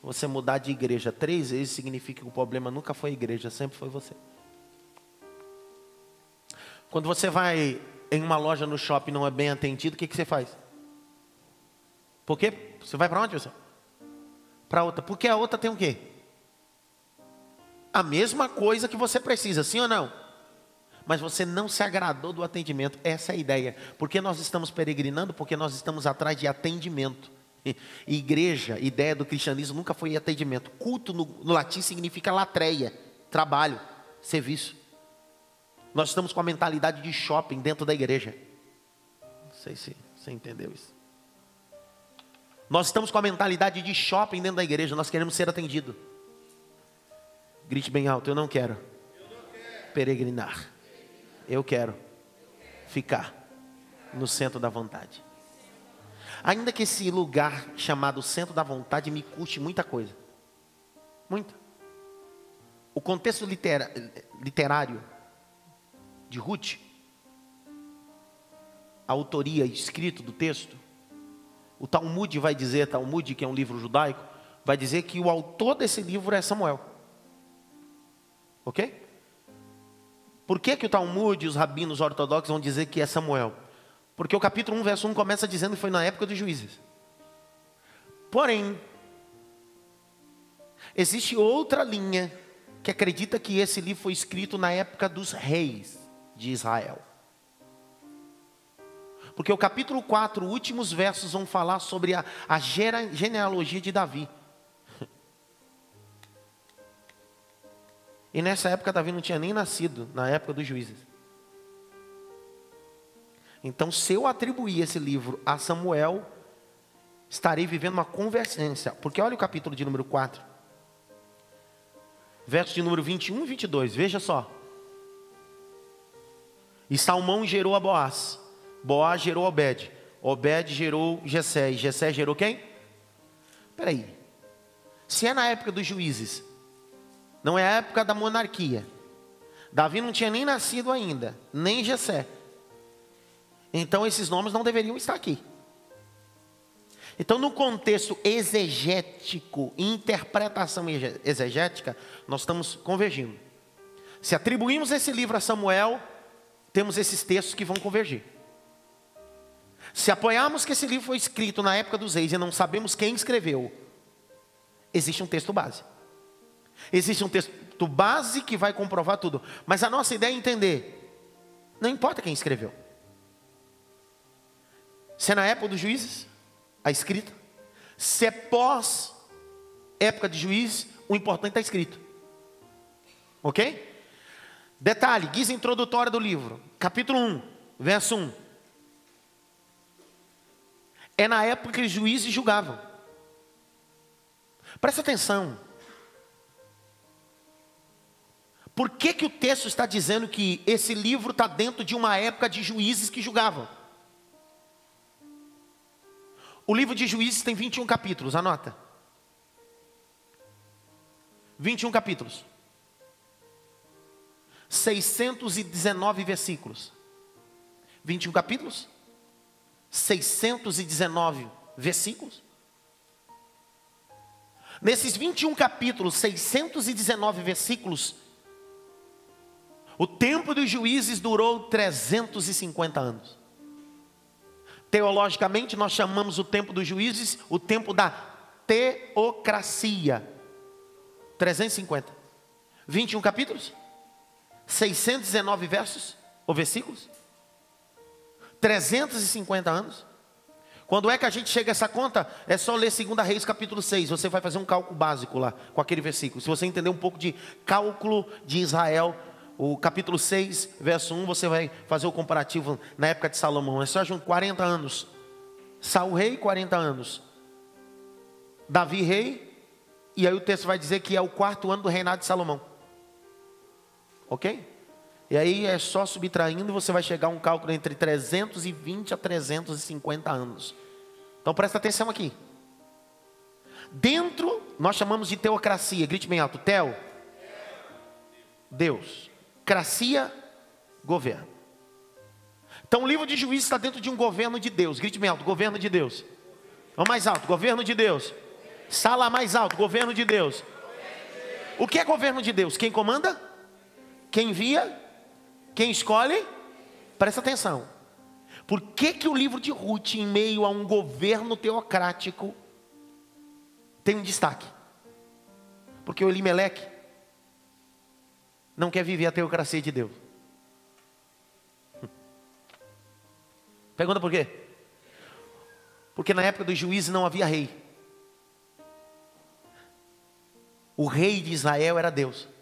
você mudar de igreja três vezes, significa que o problema nunca foi a igreja, sempre foi você. Quando você vai em uma loja no shopping e não é bem atendido, o que, que você faz? Por quê? Você vai para onde, você? Para outra. Porque a outra tem o quê? A mesma coisa que você precisa, sim ou não? Mas você não se agradou do atendimento. Essa é a ideia. Porque nós estamos peregrinando, porque nós estamos atrás de atendimento. Igreja, ideia do cristianismo nunca foi atendimento. Culto no, no latim significa latreia, trabalho, serviço. Nós estamos com a mentalidade de shopping dentro da igreja. Não sei se você entendeu isso. Nós estamos com a mentalidade de shopping dentro da igreja. Nós queremos ser atendido. Grite bem alto: Eu não quero, peregrinar. Eu quero ficar no centro da vontade. Ainda que esse lugar chamado centro da vontade me custe muita coisa. Muita. O contexto literário de Ruth, a autoria escrito do texto, o Talmud vai dizer, Talmud, que é um livro judaico, vai dizer que o autor desse livro é Samuel. Ok? Por que, que o Talmud e os rabinos ortodoxos vão dizer que é Samuel? Porque o capítulo 1, verso 1 começa dizendo que foi na época dos juízes. Porém, existe outra linha que acredita que esse livro foi escrito na época dos reis. De Israel. Porque o capítulo 4, últimos versos, vão falar sobre a, a genealogia de Davi. E nessa época Davi não tinha nem nascido, na época dos juízes. Então, se eu atribuir esse livro a Samuel, estarei vivendo uma convergência. Porque olha o capítulo de número 4. Verso de número 21 e 22. Veja só. E Salmão gerou a Boaz. Boaz gerou Obed. Obed gerou Jessé. E Jessé gerou quem? Espera aí. Se é na época dos juízes, não é a época da monarquia. Davi não tinha nem nascido ainda, nem Jessé. Então esses nomes não deveriam estar aqui. Então, no contexto exegético, interpretação exegética, nós estamos convergindo. Se atribuímos esse livro a Samuel, temos esses textos que vão convergir. Se apoiarmos que esse livro foi escrito na época dos reis e não sabemos quem escreveu, existe um texto base. Existe um texto base que vai comprovar tudo. Mas a nossa ideia é entender: não importa quem escreveu. Se é na época dos juízes, a escrita. Se é pós época de juízes, o importante está escrito. Ok? Detalhe, guisa introdutória do livro, capítulo 1, verso 1. É na época que os juízes julgavam. Presta atenção. Por que, que o texto está dizendo que esse livro está dentro de uma época de juízes que julgavam? O livro de Juízes tem 21 capítulos, anota. 21 capítulos. 619 versículos. 21 capítulos. 619 versículos. Nesses 21 capítulos, 619 versículos, o tempo dos juízes durou 350 anos. Teologicamente, nós chamamos o tempo dos juízes o tempo da teocracia. 350. 21 capítulos? 619 versos ou versículos? 350 anos? Quando é que a gente chega a essa conta? É só ler 2 Reis capítulo 6. Você vai fazer um cálculo básico lá com aquele versículo. Se você entender um pouco de cálculo de Israel, o capítulo 6, verso 1, você vai fazer o comparativo na época de Salomão. É só junto 40 anos. Saul rei, 40 anos. Davi rei. E aí o texto vai dizer que é o quarto ano do reinado de Salomão. Ok? E aí é só subtraindo você vai chegar a um cálculo entre 320 a 350 anos. Então presta atenção aqui. Dentro, nós chamamos de teocracia. Grite bem alto. Teo. Deus. Cracia, governo. Então o livro de juízes está dentro de um governo de Deus. Grite bem alto, governo de Deus. Vamos mais alto, governo de Deus. Sala mais alto, governo de Deus. O que é governo de Deus? Quem comanda? Quem envia? Quem escolhe? Presta atenção. Por que, que o livro de Ruth, em meio a um governo teocrático, tem um destaque? Porque o Elimeleque não quer viver a teocracia de Deus. Pergunta por quê? Porque na época dos juízes não havia rei. O rei de Israel era Deus.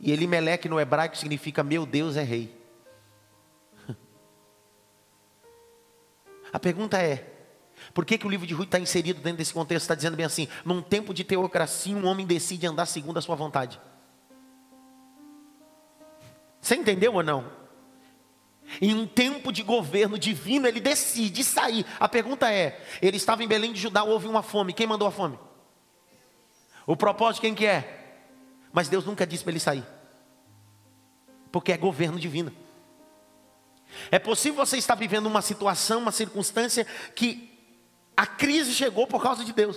E Elimeleque no hebraico significa meu Deus é rei. A pergunta é: por que, que o livro de Ruth está inserido dentro desse contexto? Está dizendo bem assim: num tempo de teocracia, um homem decide andar segundo a sua vontade. Você entendeu ou não? Em um tempo de governo divino, ele decide sair. A pergunta é: ele estava em Belém de Judá, houve uma fome. Quem mandou a fome? O propósito quem que é? Mas Deus nunca disse para ele sair. Porque é governo divino. É possível você estar vivendo uma situação, uma circunstância que a crise chegou por causa de Deus.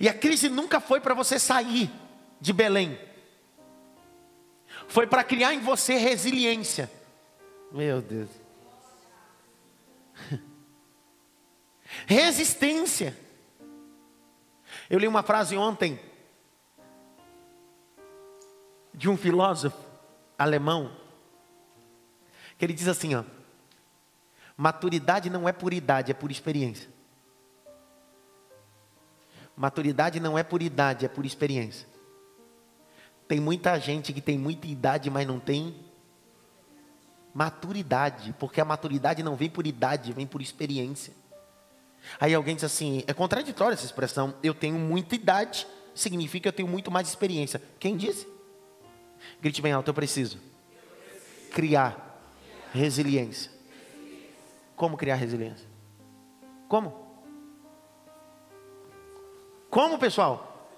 E a crise nunca foi para você sair de Belém foi para criar em você resiliência. Meu Deus. Resistência. Eu li uma frase ontem de um filósofo alemão, que ele diz assim, ó, maturidade não é por idade, é por experiência. Maturidade não é por idade, é por experiência. Tem muita gente que tem muita idade, mas não tem maturidade, porque a maturidade não vem por idade, vem por experiência. Aí alguém diz assim: é contraditória essa expressão, eu tenho muita idade, significa que eu tenho muito mais experiência. Quem disse? Grite bem alto, eu preciso criar resiliência. Como criar resiliência? Como? Como, pessoal?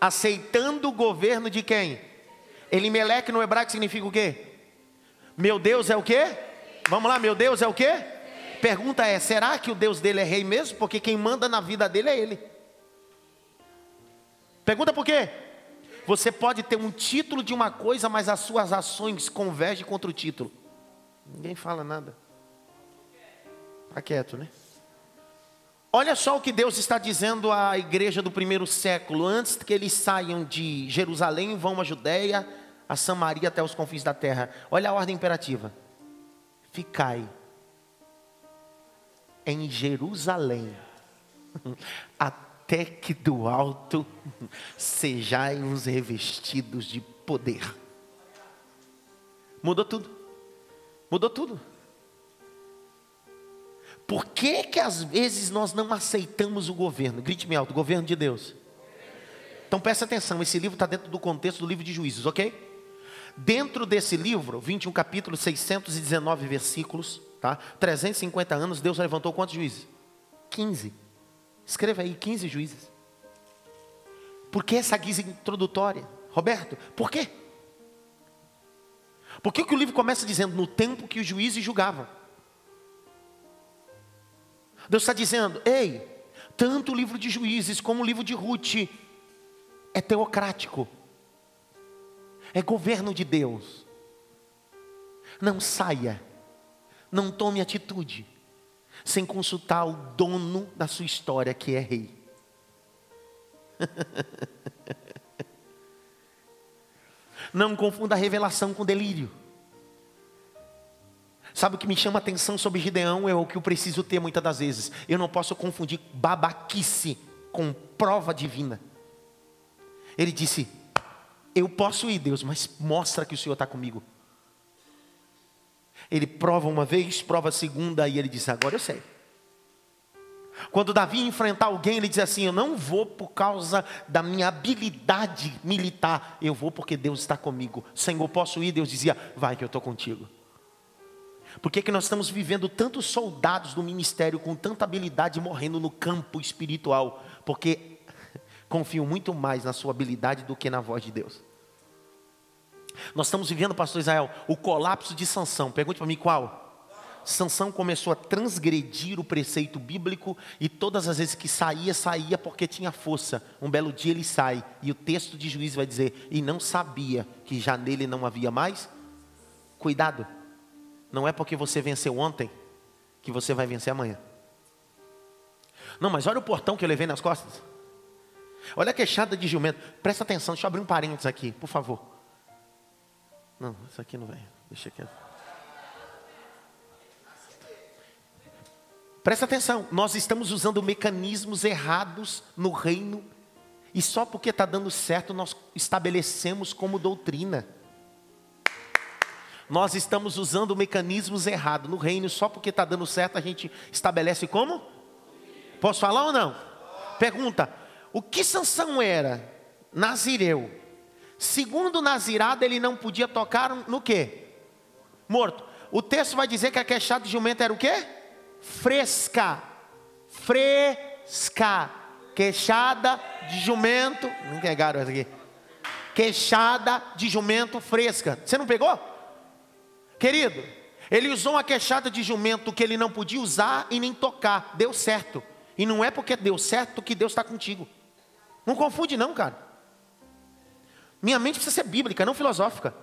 Aceitando o governo de quem? Elimeleque no hebraico significa o quê? Meu Deus é o quê? Vamos lá, meu Deus é o quê? Pergunta é: será que o Deus dele é rei mesmo? Porque quem manda na vida dele é ele. Pergunta por quê? Você pode ter um título de uma coisa, mas as suas ações convergem contra o título. Ninguém fala nada. Está quieto, né? Olha só o que Deus está dizendo à igreja do primeiro século, antes que eles saiam de Jerusalém, vão à Judéia, a Samaria até os confins da terra. Olha a ordem imperativa: ficai em Jerusalém, até que do alto sejais os revestidos de poder. Mudou tudo. Mudou tudo. Por que que às vezes nós não aceitamos o governo? Grite-me alto, governo de Deus. Então presta atenção, esse livro está dentro do contexto do livro de juízes, ok? Dentro desse livro, 21 capítulos, 619 versículos, tá? 350 anos, Deus levantou quantos juízes? 15. Escreva aí, 15 juízes. Por que essa guisa introdutória? Roberto, por quê? Por que, que o livro começa dizendo no tempo que os juízes julgavam? Deus está dizendo, ei, tanto o livro de juízes como o livro de Ruth é teocrático, é governo de Deus. Não saia, não tome atitude, sem consultar o dono da sua história, que é rei. Não confunda revelação com delírio. Sabe o que me chama a atenção sobre Gideão? É o que eu preciso ter muitas das vezes. Eu não posso confundir babaquice com prova divina. Ele disse: Eu posso ir, Deus, mas mostra que o Senhor está comigo. Ele prova uma vez, prova a segunda, e ele diz: Agora eu sei. Quando Davi enfrentar alguém, ele diz assim: Eu não vou por causa da minha habilidade militar, eu vou porque Deus está comigo. Senhor, posso ir? Deus dizia: Vai que eu estou contigo. Por que, que nós estamos vivendo tantos soldados do ministério com tanta habilidade morrendo no campo espiritual? Porque confiam muito mais na sua habilidade do que na voz de Deus. Nós estamos vivendo, pastor Israel, o colapso de Sansão. Pergunte para mim qual? Sansão começou a transgredir o preceito bíblico e todas as vezes que saía, saía porque tinha força. Um belo dia ele sai e o texto de juízo vai dizer: "E não sabia que já nele não havia mais cuidado". Não é porque você venceu ontem que você vai vencer amanhã. Não, mas olha o portão que eu levei nas costas. Olha a queixada de jumento. Presta atenção, deixa eu abrir um parênteses aqui, por favor. Não, isso aqui não vai. Deixa aqui. Presta atenção, nós estamos usando mecanismos errados no reino, e só porque está dando certo nós estabelecemos como doutrina nós estamos usando mecanismos errados no reino, só porque está dando certo a gente estabelece como? Posso falar ou não? Pergunta: o que Sansão era? Nazireu. Segundo Nazirado, ele não podia tocar no que? Morto. O texto vai dizer que a queixada de jumento era o que? Fresca. Fresca. Queixada de jumento. Não pegaram essa aqui. Queixada de jumento fresca. Você não pegou? Querido, ele usou uma queixada de jumento que ele não podia usar e nem tocar. Deu certo. E não é porque deu certo que Deus está contigo. Não confunde, não, cara. Minha mente precisa ser bíblica, não filosófica.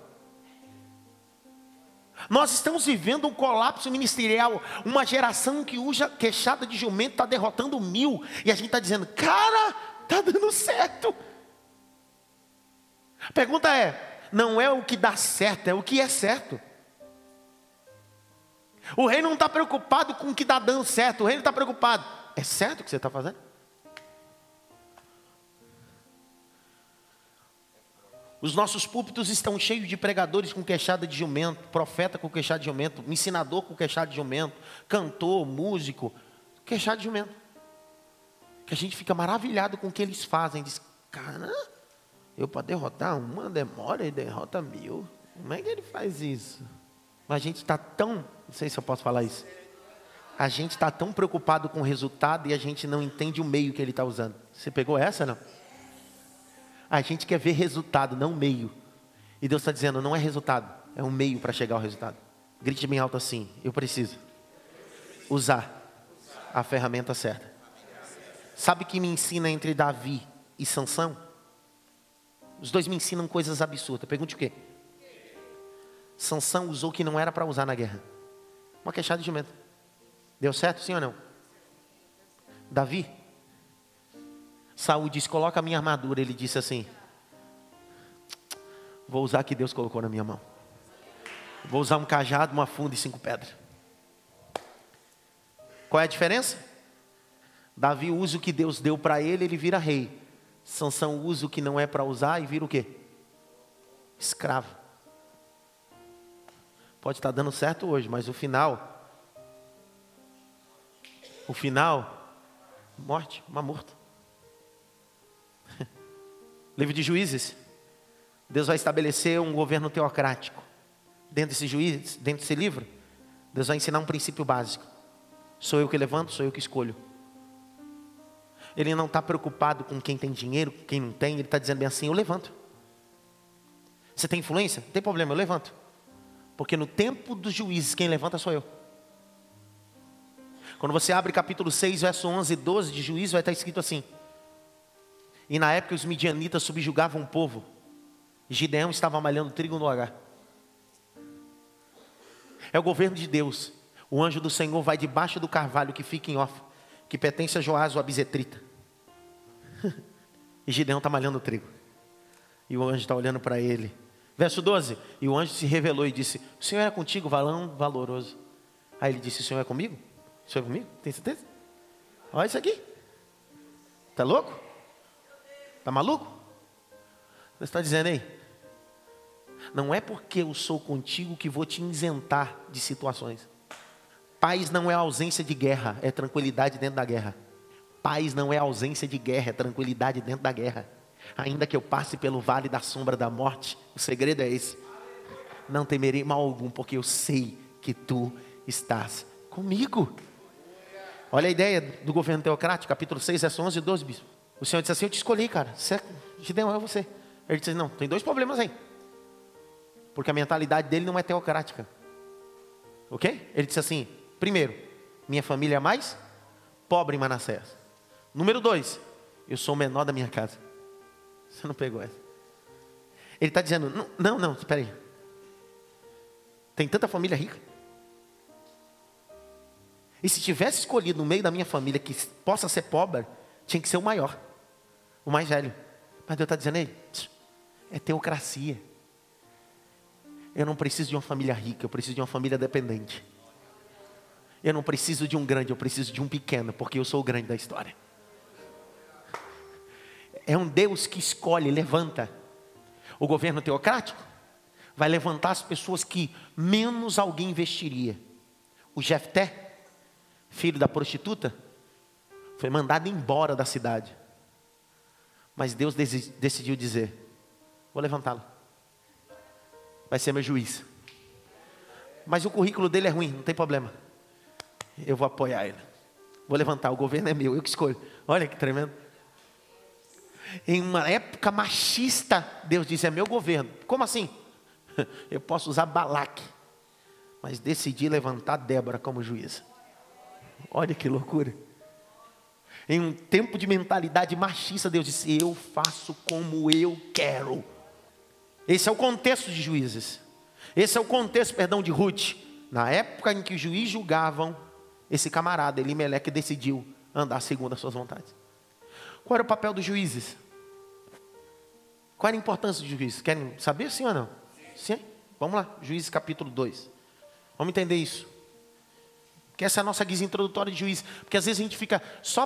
Nós estamos vivendo um colapso ministerial, uma geração que usa queixada de jumento, está derrotando mil, e a gente está dizendo, cara, está dando certo. A pergunta é: não é o que dá certo, é o que é certo. O rei não está preocupado com o que está dando certo, o rei está preocupado. É certo o que você está fazendo? Os nossos púlpitos estão cheios de pregadores com queixada de jumento, profeta com queixada de jumento, ensinador com queixada de jumento, cantor, músico, queixada de jumento. Que a gente fica maravilhado com o que eles fazem. Diz, cara, eu para derrotar uma demora e derrota mil. Como é que ele faz isso? Mas a gente está tão, não sei se eu posso falar isso. A gente está tão preocupado com o resultado e a gente não entende o meio que ele está usando. Você pegou essa, não? A gente quer ver resultado, não meio. E Deus está dizendo, não é resultado, é um meio para chegar ao resultado. Grite bem alto assim, eu preciso usar a ferramenta certa. Sabe que me ensina entre Davi e Sansão? Os dois me ensinam coisas absurdas. Pergunte o quê? Sansão usou o que não era para usar na guerra. Uma queixada de jumento. Deu certo, sim ou não? Davi Saúl disse: Coloca a minha armadura. Ele disse assim: Vou usar o que Deus colocou na minha mão. Vou usar um cajado, uma funda e cinco pedras. Qual é a diferença? Davi usa o que Deus deu para ele, ele vira rei. Sansão usa o que não é para usar e vira o quê? Escravo. Pode estar dando certo hoje, mas o final, o final, morte, uma morta. Livro de Juízes. Deus vai estabelecer um governo teocrático. Dentro desse juiz, dentro desse livro, Deus vai ensinar um princípio básico. Sou eu que levanto, sou eu que escolho. Ele não está preocupado com quem tem dinheiro, quem não tem, ele está dizendo bem assim: eu levanto. Você tem influência? Não tem problema, eu levanto. Porque no tempo dos juízes, quem levanta sou eu. Quando você abre capítulo 6, verso 11 e 12 de juízo, vai estar escrito assim: e na época os midianitas subjugavam o povo. Gideão estava malhando trigo no lagar. É o governo de Deus. O anjo do Senhor vai debaixo do carvalho que fica em off, que pertence a Joás, o abisetrita. e Gideão está malhando trigo. E o anjo está olhando para ele. Verso 12. E o anjo se revelou e disse: O Senhor é contigo, valão valoroso. Aí ele disse: O Senhor é comigo? O Senhor é comigo? Tem certeza? Olha isso aqui. Está louco? Está maluco? Você está dizendo aí? Não é porque eu sou contigo que vou te isentar de situações. Paz não é ausência de guerra, é tranquilidade dentro da guerra. Paz não é ausência de guerra, é tranquilidade dentro da guerra. Ainda que eu passe pelo vale da sombra da morte, o segredo é esse. Não temerei mal algum, porque eu sei que tu estás comigo. Olha a ideia do governo teocrático, capítulo 6, verso 11 e 12, bispo. O Senhor disse assim: Eu te escolhi, cara. Você, Gideão é você. Ele disse: Não, tem dois problemas aí. Porque a mentalidade dele não é teocrática. Ok? Ele disse assim: Primeiro, minha família é mais pobre em Manassés. Número dois, eu sou o menor da minha casa. Você não pegou essa? Ele está dizendo: Não, não, não, espera aí. Tem tanta família rica. E se tivesse escolhido no meio da minha família que possa ser pobre, tinha que ser o maior o mais velho. Mas Deus está dizendo, ele, é teocracia. Eu não preciso de uma família rica, eu preciso de uma família dependente. Eu não preciso de um grande, eu preciso de um pequeno, porque eu sou o grande da história. É um Deus que escolhe, levanta. O governo teocrático vai levantar as pessoas que menos alguém investiria. O Jefté, filho da prostituta, foi mandado embora da cidade. Mas Deus decidiu dizer: Vou levantá-lo. Vai ser meu juiz. Mas o currículo dele é ruim, não tem problema. Eu vou apoiar ele. Vou levantar, o governo é meu, eu que escolho. Olha que tremendo. Em uma época machista, Deus disse: É meu governo. Como assim? Eu posso usar Balaque, mas decidi levantar Débora como juíza. Olha que loucura. Em um tempo de mentalidade machista, Deus disse: Eu faço como eu quero. Esse é o contexto de juízes. Esse é o contexto, perdão, de Ruth. Na época em que os juízes julgavam, esse camarada, Elimeleque, decidiu andar segundo as suas vontades. Qual era o papel dos juízes? Qual era a importância de juízes? Querem saber sim ou não? Sim? Vamos lá, Juízes capítulo 2. Vamos entender isso. Que essa é a nossa guisa introdutória de juízes. Porque às vezes a gente fica só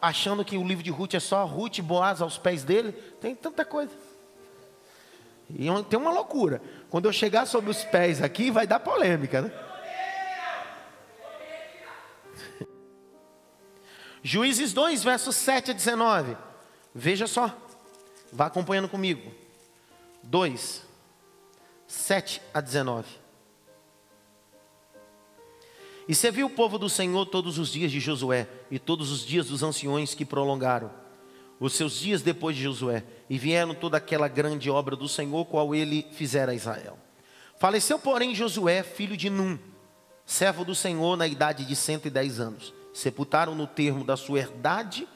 achando que o livro de Ruth é só Ruth e Boaz aos pés dele. Tem tanta coisa. E tem uma loucura. Quando eu chegar sobre os pés aqui, vai dar polêmica, né? Juízes 2, versos 7 a 19. Veja só. Vá acompanhando comigo. 2, 7 a 19. E serviu o povo do Senhor todos os dias de Josué e todos os dias dos anciões que prolongaram os seus dias depois de Josué, e vieram toda aquela grande obra do Senhor, qual ele fizera a Israel. Faleceu, porém, Josué, filho de Num, servo do Senhor, na idade de 110 anos. Sepultaram no termo da sua herdade.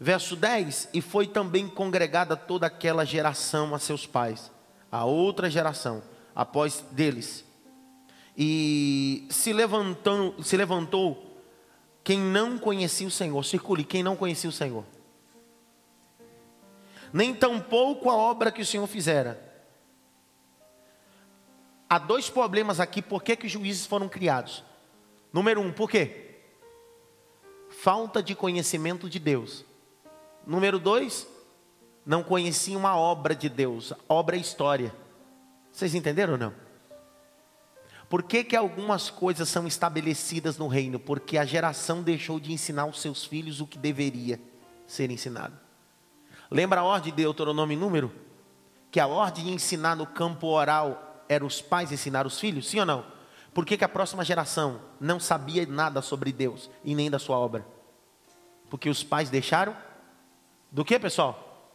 Verso 10: E foi também congregada toda aquela geração a seus pais, a outra geração, após deles. E se levantou, se levantou quem não conhecia o Senhor. Circule, quem não conhecia o Senhor nem tampouco a obra que o Senhor fizera. Há dois problemas aqui, por que, que os juízes foram criados? Número um, por quê? Falta de conhecimento de Deus. Número dois, não conheciam a obra de Deus, obra é história. Vocês entenderam ou não? Por que, que algumas coisas são estabelecidas no reino? Porque a geração deixou de ensinar os seus filhos o que deveria ser ensinado. Lembra a ordem de Deuteronômio número? Que a ordem de ensinar no campo oral era os pais ensinar os filhos? Sim ou não? Por que, que a próxima geração não sabia nada sobre Deus e nem da sua obra? Porque os pais deixaram? Do que, pessoal?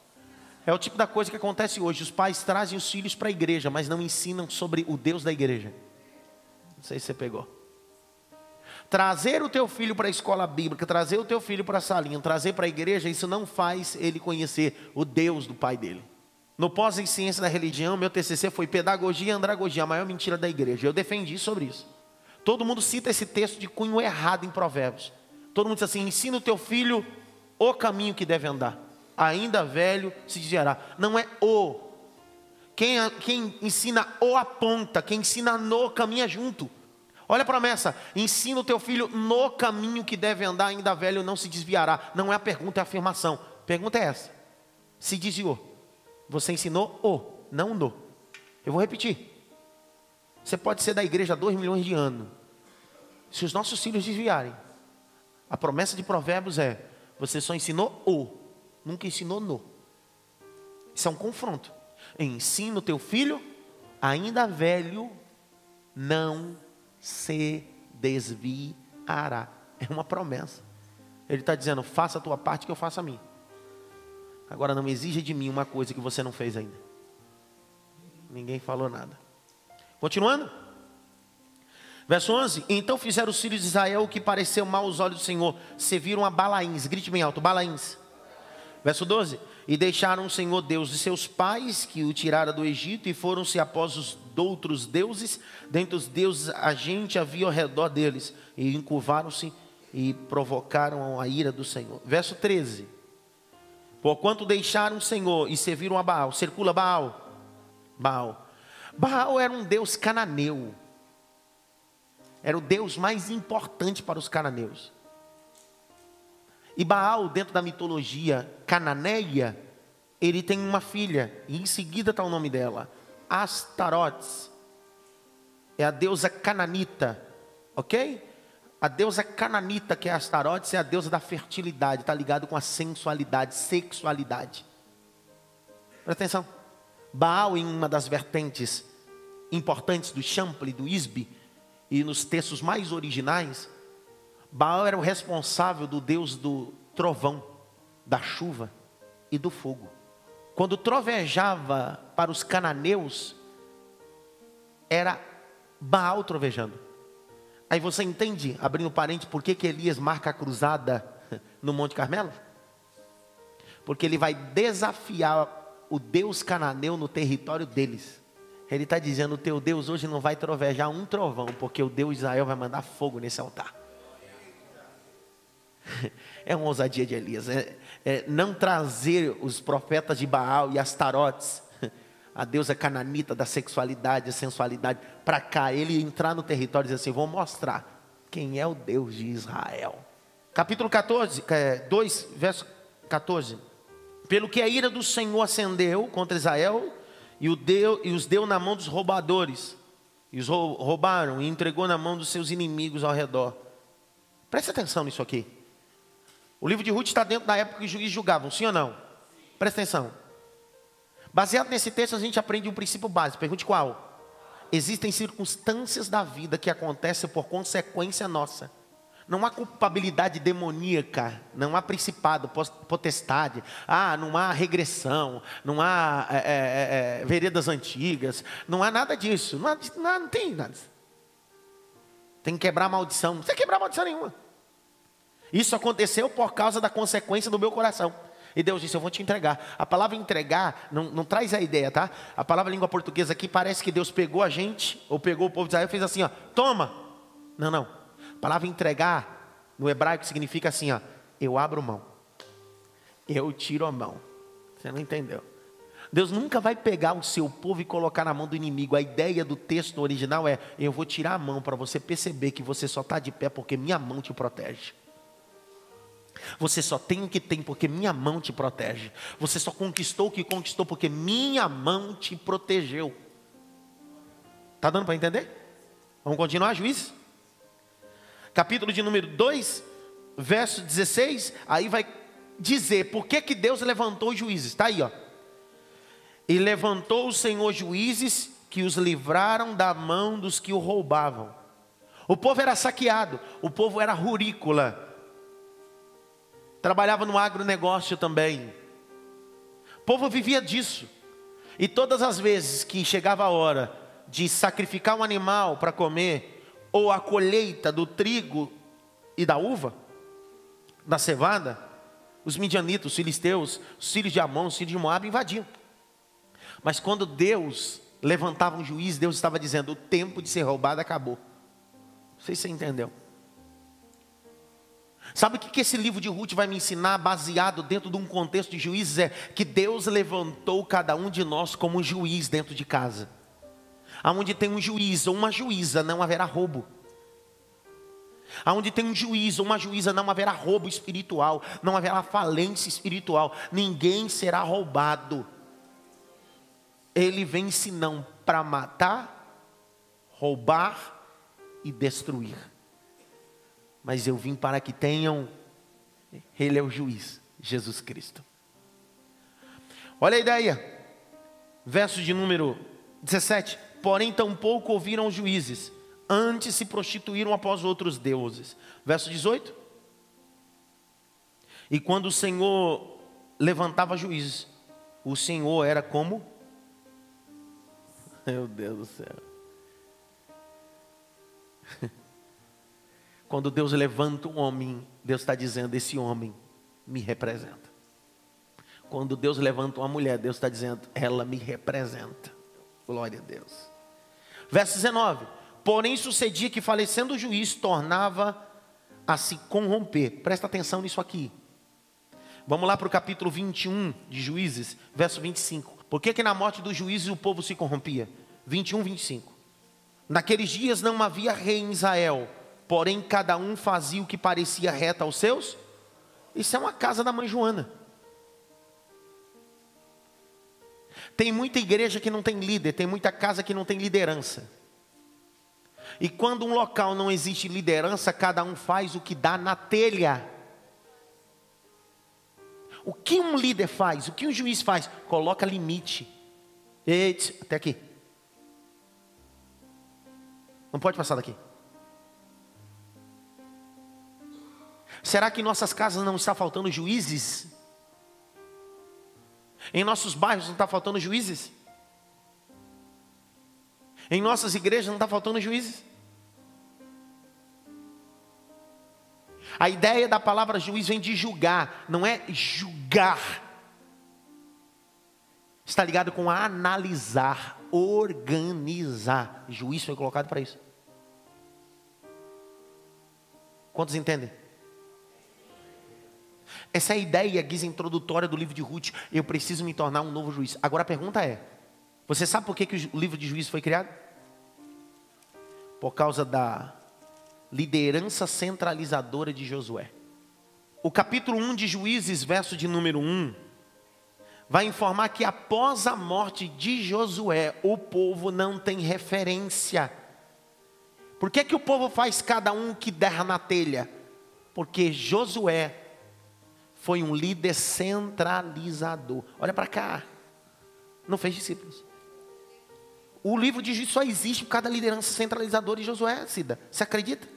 É o tipo da coisa que acontece hoje. Os pais trazem os filhos para a igreja, mas não ensinam sobre o Deus da igreja. Não sei se você pegou. Trazer o teu filho para a escola bíblica, trazer o teu filho para a salinha, trazer para a igreja, isso não faz ele conhecer o Deus do pai dele. No pós em ciência da religião, meu TCC foi pedagogia e andragogia, a maior mentira da igreja. Eu defendi sobre isso. Todo mundo cita esse texto de cunho errado em Provérbios. Todo mundo diz assim: ensina o teu filho o caminho que deve andar. Ainda velho se desviará. Não é o. Quem, quem ensina o aponta, quem ensina no caminha junto. Olha a promessa: ensina o teu filho no caminho que deve andar, ainda velho não se desviará. Não é a pergunta, é a afirmação. Pergunta é essa: se desviou. Você ensinou o, não no. Eu vou repetir. Você pode ser da igreja dois milhões de anos. Se os nossos filhos desviarem, a promessa de Provérbios é: você só ensinou o, nunca ensinou no. Isso é um confronto. Ensina o teu filho, ainda velho, não se desviará. É uma promessa. Ele está dizendo: faça a tua parte que eu faça a minha. Agora não exija de mim uma coisa que você não fez ainda. Ninguém falou nada. Continuando. Verso 11: Então fizeram os filhos de Israel o que pareceu mal aos olhos do Senhor, serviram a Balaíns, grite bem alto, Balaíns. Verso 12: E deixaram o Senhor Deus de seus pais, que o tirara do Egito, e foram-se após os outros deuses, dentre os deuses a gente havia ao redor deles, e encurvaram-se e provocaram a ira do Senhor. Verso 13: Porquanto deixaram o Senhor e serviram a Baal, circula Baal, Baal. Baal era um deus cananeu, era o deus mais importante para os cananeus. E Baal, dentro da mitologia cananeia, ele tem uma filha, e em seguida está o nome dela, Astarotes. É a deusa cananita, ok? A deusa cananita, que é Astarotes, é a deusa da fertilidade, está ligado com a sensualidade, sexualidade. Presta atenção. Baal, em uma das vertentes importantes do Chample, do Isbe, e nos textos mais originais, Baal era o responsável do Deus do trovão, da chuva e do fogo. Quando trovejava para os cananeus, era Baal trovejando. Aí você entende, abrindo parente, por que, que Elias marca a cruzada no Monte Carmelo? Porque ele vai desafiar o Deus cananeu no território deles. Ele está dizendo: o teu Deus hoje não vai trovejar um trovão, porque o Deus Israel vai mandar fogo nesse altar. é uma ousadia de Elias. É, é não trazer os profetas de Baal e Astarotes, a deusa cananita da sexualidade, da sensualidade, para cá. Ele entrar no território e dizer assim: vou mostrar quem é o Deus de Israel. Capítulo 14, 2, é, verso 14. Pelo que a ira do Senhor acendeu contra Israel e, deu, e os deu na mão dos roubadores. E os roubaram e entregou na mão dos seus inimigos ao redor. Preste atenção nisso aqui. O livro de Ruth está dentro da época que os juízes julgavam, sim ou não? Presta atenção. Baseado nesse texto, a gente aprende um princípio básico. Pergunte qual? Existem circunstâncias da vida que acontecem por consequência nossa. Não há culpabilidade demoníaca, não há principado, potestade, ah, não há regressão, não há é, é, é, veredas antigas, não há nada disso, não, há, não, não tem nada. Tem que quebrar maldição, não que quebrar maldição nenhuma. Isso aconteceu por causa da consequência do meu coração. E Deus disse: Eu vou te entregar. A palavra entregar não, não traz a ideia, tá? A palavra língua portuguesa aqui parece que Deus pegou a gente, ou pegou o povo de Israel e fez assim: ó, toma. Não, não. A palavra entregar, no hebraico, significa assim: ó, eu abro mão, eu tiro a mão. Você não entendeu? Deus nunca vai pegar o seu povo e colocar na mão do inimigo. A ideia do texto original é: eu vou tirar a mão para você perceber que você só está de pé porque minha mão te protege. Você só tem o que tem porque minha mão te protege. Você só conquistou o que conquistou porque minha mão te protegeu. Está dando para entender? Vamos continuar, juízes? Capítulo de número 2, verso 16. Aí vai dizer por que, que Deus levantou juízes. Está aí, ó. E levantou o Senhor juízes que os livraram da mão dos que o roubavam. O povo era saqueado, o povo era rurícola trabalhava no agronegócio também. O povo vivia disso. E todas as vezes que chegava a hora de sacrificar um animal para comer, ou a colheita do trigo e da uva, da cevada, os midianitas, os filisteus, os filhos de Amon, os filhos de Moab invadiam. Mas quando Deus levantava um juiz, Deus estava dizendo: o tempo de ser roubado acabou. Não sei se você entendeu. Sabe o que esse livro de Ruth vai me ensinar, baseado dentro de um contexto de juízes? É que Deus levantou cada um de nós como um juiz dentro de casa. Aonde tem um juiz ou uma juíza, não haverá roubo. Aonde tem um juiz ou uma juíza, não haverá roubo espiritual, não haverá falência espiritual, ninguém será roubado. Ele vem senão para matar, roubar e destruir mas eu vim para que tenham. Ele é o juiz, Jesus Cristo. Olha a ideia, verso de número 17: Porém, tampouco ouviram os juízes, antes se prostituíram após outros deuses. Verso 18: E quando o Senhor levantava juízes, o Senhor era como? Meu Deus do céu. Quando Deus levanta um homem, Deus está dizendo: esse homem me representa. Quando Deus levanta uma mulher, Deus está dizendo: ela me representa. Glória a Deus. Verso 19: Porém sucedia que falecendo o juiz tornava a se corromper. Presta atenção nisso aqui. Vamos lá para o capítulo 21 de Juízes, verso 25. Por que, que na morte dos juízes o povo se corrompia? 21, 25. Naqueles dias não havia rei em Israel, porém cada um fazia o que parecia reto aos seus. Isso é uma casa da mãe Joana. Tem muita igreja que não tem líder, tem muita casa que não tem liderança. E quando um local não existe liderança, cada um faz o que dá na telha. O que um líder faz? O que um juiz faz? Coloca limite. Eita, até aqui. Não pode passar daqui. Será que em nossas casas não está faltando juízes? Em nossos bairros não está faltando juízes? Em nossas igrejas não está faltando juízes? A ideia da palavra juiz vem de julgar, não é julgar. Está ligado com analisar, organizar. Juiz foi colocado para isso. Quantos entendem? Essa é a ideia, guisa introdutória do livro de Ruth. Eu preciso me tornar um novo juiz. Agora a pergunta é: você sabe por que, que o livro de juízes foi criado? Por causa da liderança centralizadora de Josué. O capítulo 1 de Juízes, verso de número 1, vai informar que após a morte de Josué, o povo não tem referência. Por que, que o povo faz cada um que der na telha? Porque Josué foi um líder centralizador. Olha para cá. Não fez discípulos. O livro de Juízes só existe por causa da liderança centralizadora de Josué, Cida. Você acredita?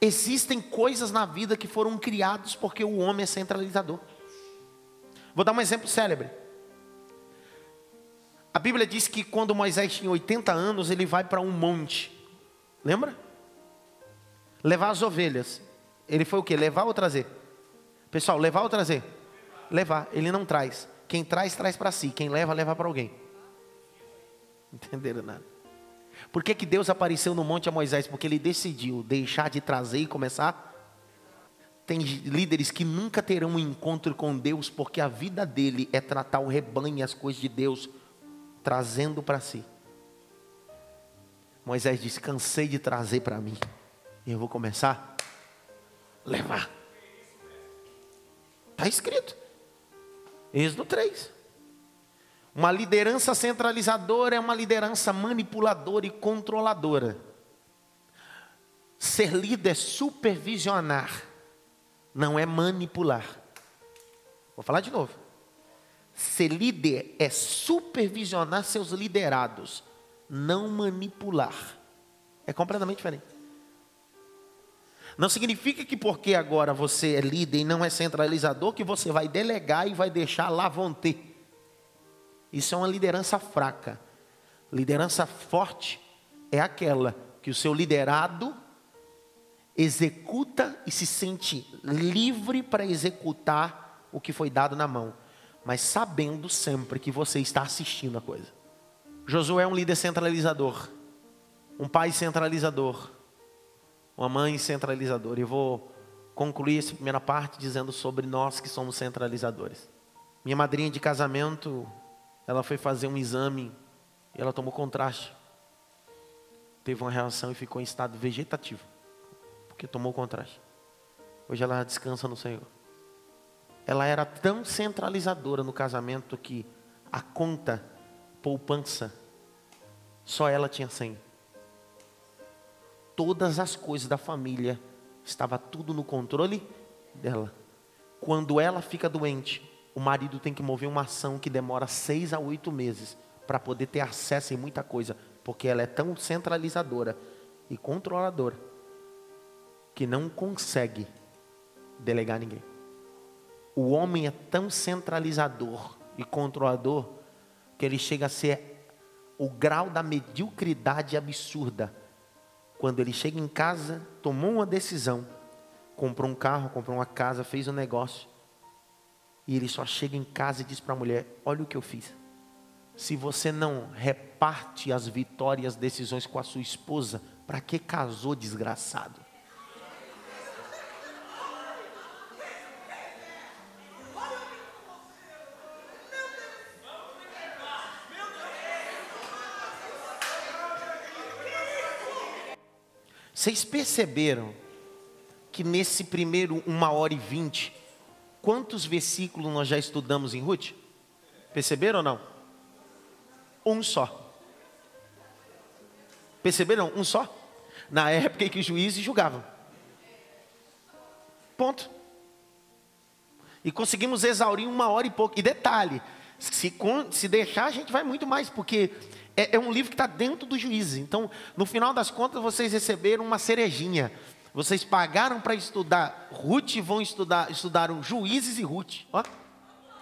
Existem coisas na vida que foram criadas porque o homem é centralizador. Vou dar um exemplo célebre. A Bíblia diz que quando Moisés tinha 80 anos, ele vai para um monte. Lembra? Levar as ovelhas. Ele foi o que? Levar ou trazer? Pessoal, levar ou trazer? Levar. Ele não traz. Quem traz, traz para si. Quem leva, leva para alguém. Entenderam nada? Por que, que Deus apareceu no monte a Moisés? Porque ele decidiu deixar de trazer e começar tem líderes que nunca terão um encontro com Deus, porque a vida dele é tratar o rebanho e as coisas de Deus, trazendo para si. Moisés disse: cansei de trazer para mim, e eu vou começar a levar. Está escrito, Êxodo 3. Uma liderança centralizadora é uma liderança manipuladora e controladora. Ser líder é supervisionar não é manipular. Vou falar de novo. Ser líder é supervisionar seus liderados, não manipular. É completamente diferente. Não significa que porque agora você é líder e não é centralizador, que você vai delegar e vai deixar lá vão ter. Isso é uma liderança fraca. Liderança forte é aquela que o seu liderado executa e se sente livre para executar o que foi dado na mão, mas sabendo sempre que você está assistindo a coisa. Josué é um líder centralizador, um pai centralizador, uma mãe centralizadora. E vou concluir essa primeira parte dizendo sobre nós que somos centralizadores. Minha madrinha de casamento, ela foi fazer um exame e ela tomou contraste. Teve uma reação e ficou em estado vegetativo que tomou contraste. Hoje ela descansa no Senhor. Ela era tão centralizadora no casamento que a conta poupança só ela tinha 100. Todas as coisas da família estava tudo no controle dela. Quando ela fica doente, o marido tem que mover uma ação que demora seis a oito meses para poder ter acesso em muita coisa, porque ela é tão centralizadora e controladora que não consegue delegar ninguém. O homem é tão centralizador e controlador que ele chega a ser o grau da mediocridade absurda. Quando ele chega em casa, tomou uma decisão, comprou um carro, comprou uma casa, fez um negócio, e ele só chega em casa e diz para a mulher: Olha o que eu fiz. Se você não reparte as vitórias, decisões com a sua esposa, para que casou desgraçado? Vocês perceberam que nesse primeiro uma hora e vinte, quantos versículos nós já estudamos em Ruth? Perceberam ou não? Um só. Perceberam? Um só? Na época em que os juízes julgavam. Ponto. E conseguimos exaurir uma hora e pouco. E detalhe, se, se deixar, a gente vai muito mais, porque é, é um livro que está dentro do juízo. Então, no final das contas, vocês receberam uma cerejinha. Vocês pagaram para estudar Ruth e vão estudar, estudaram Juízes e Ruth. Ó.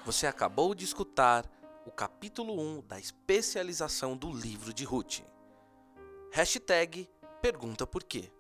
Você acabou de escutar o capítulo 1 da especialização do livro de Ruth. Hashtag Pergunta Por quê.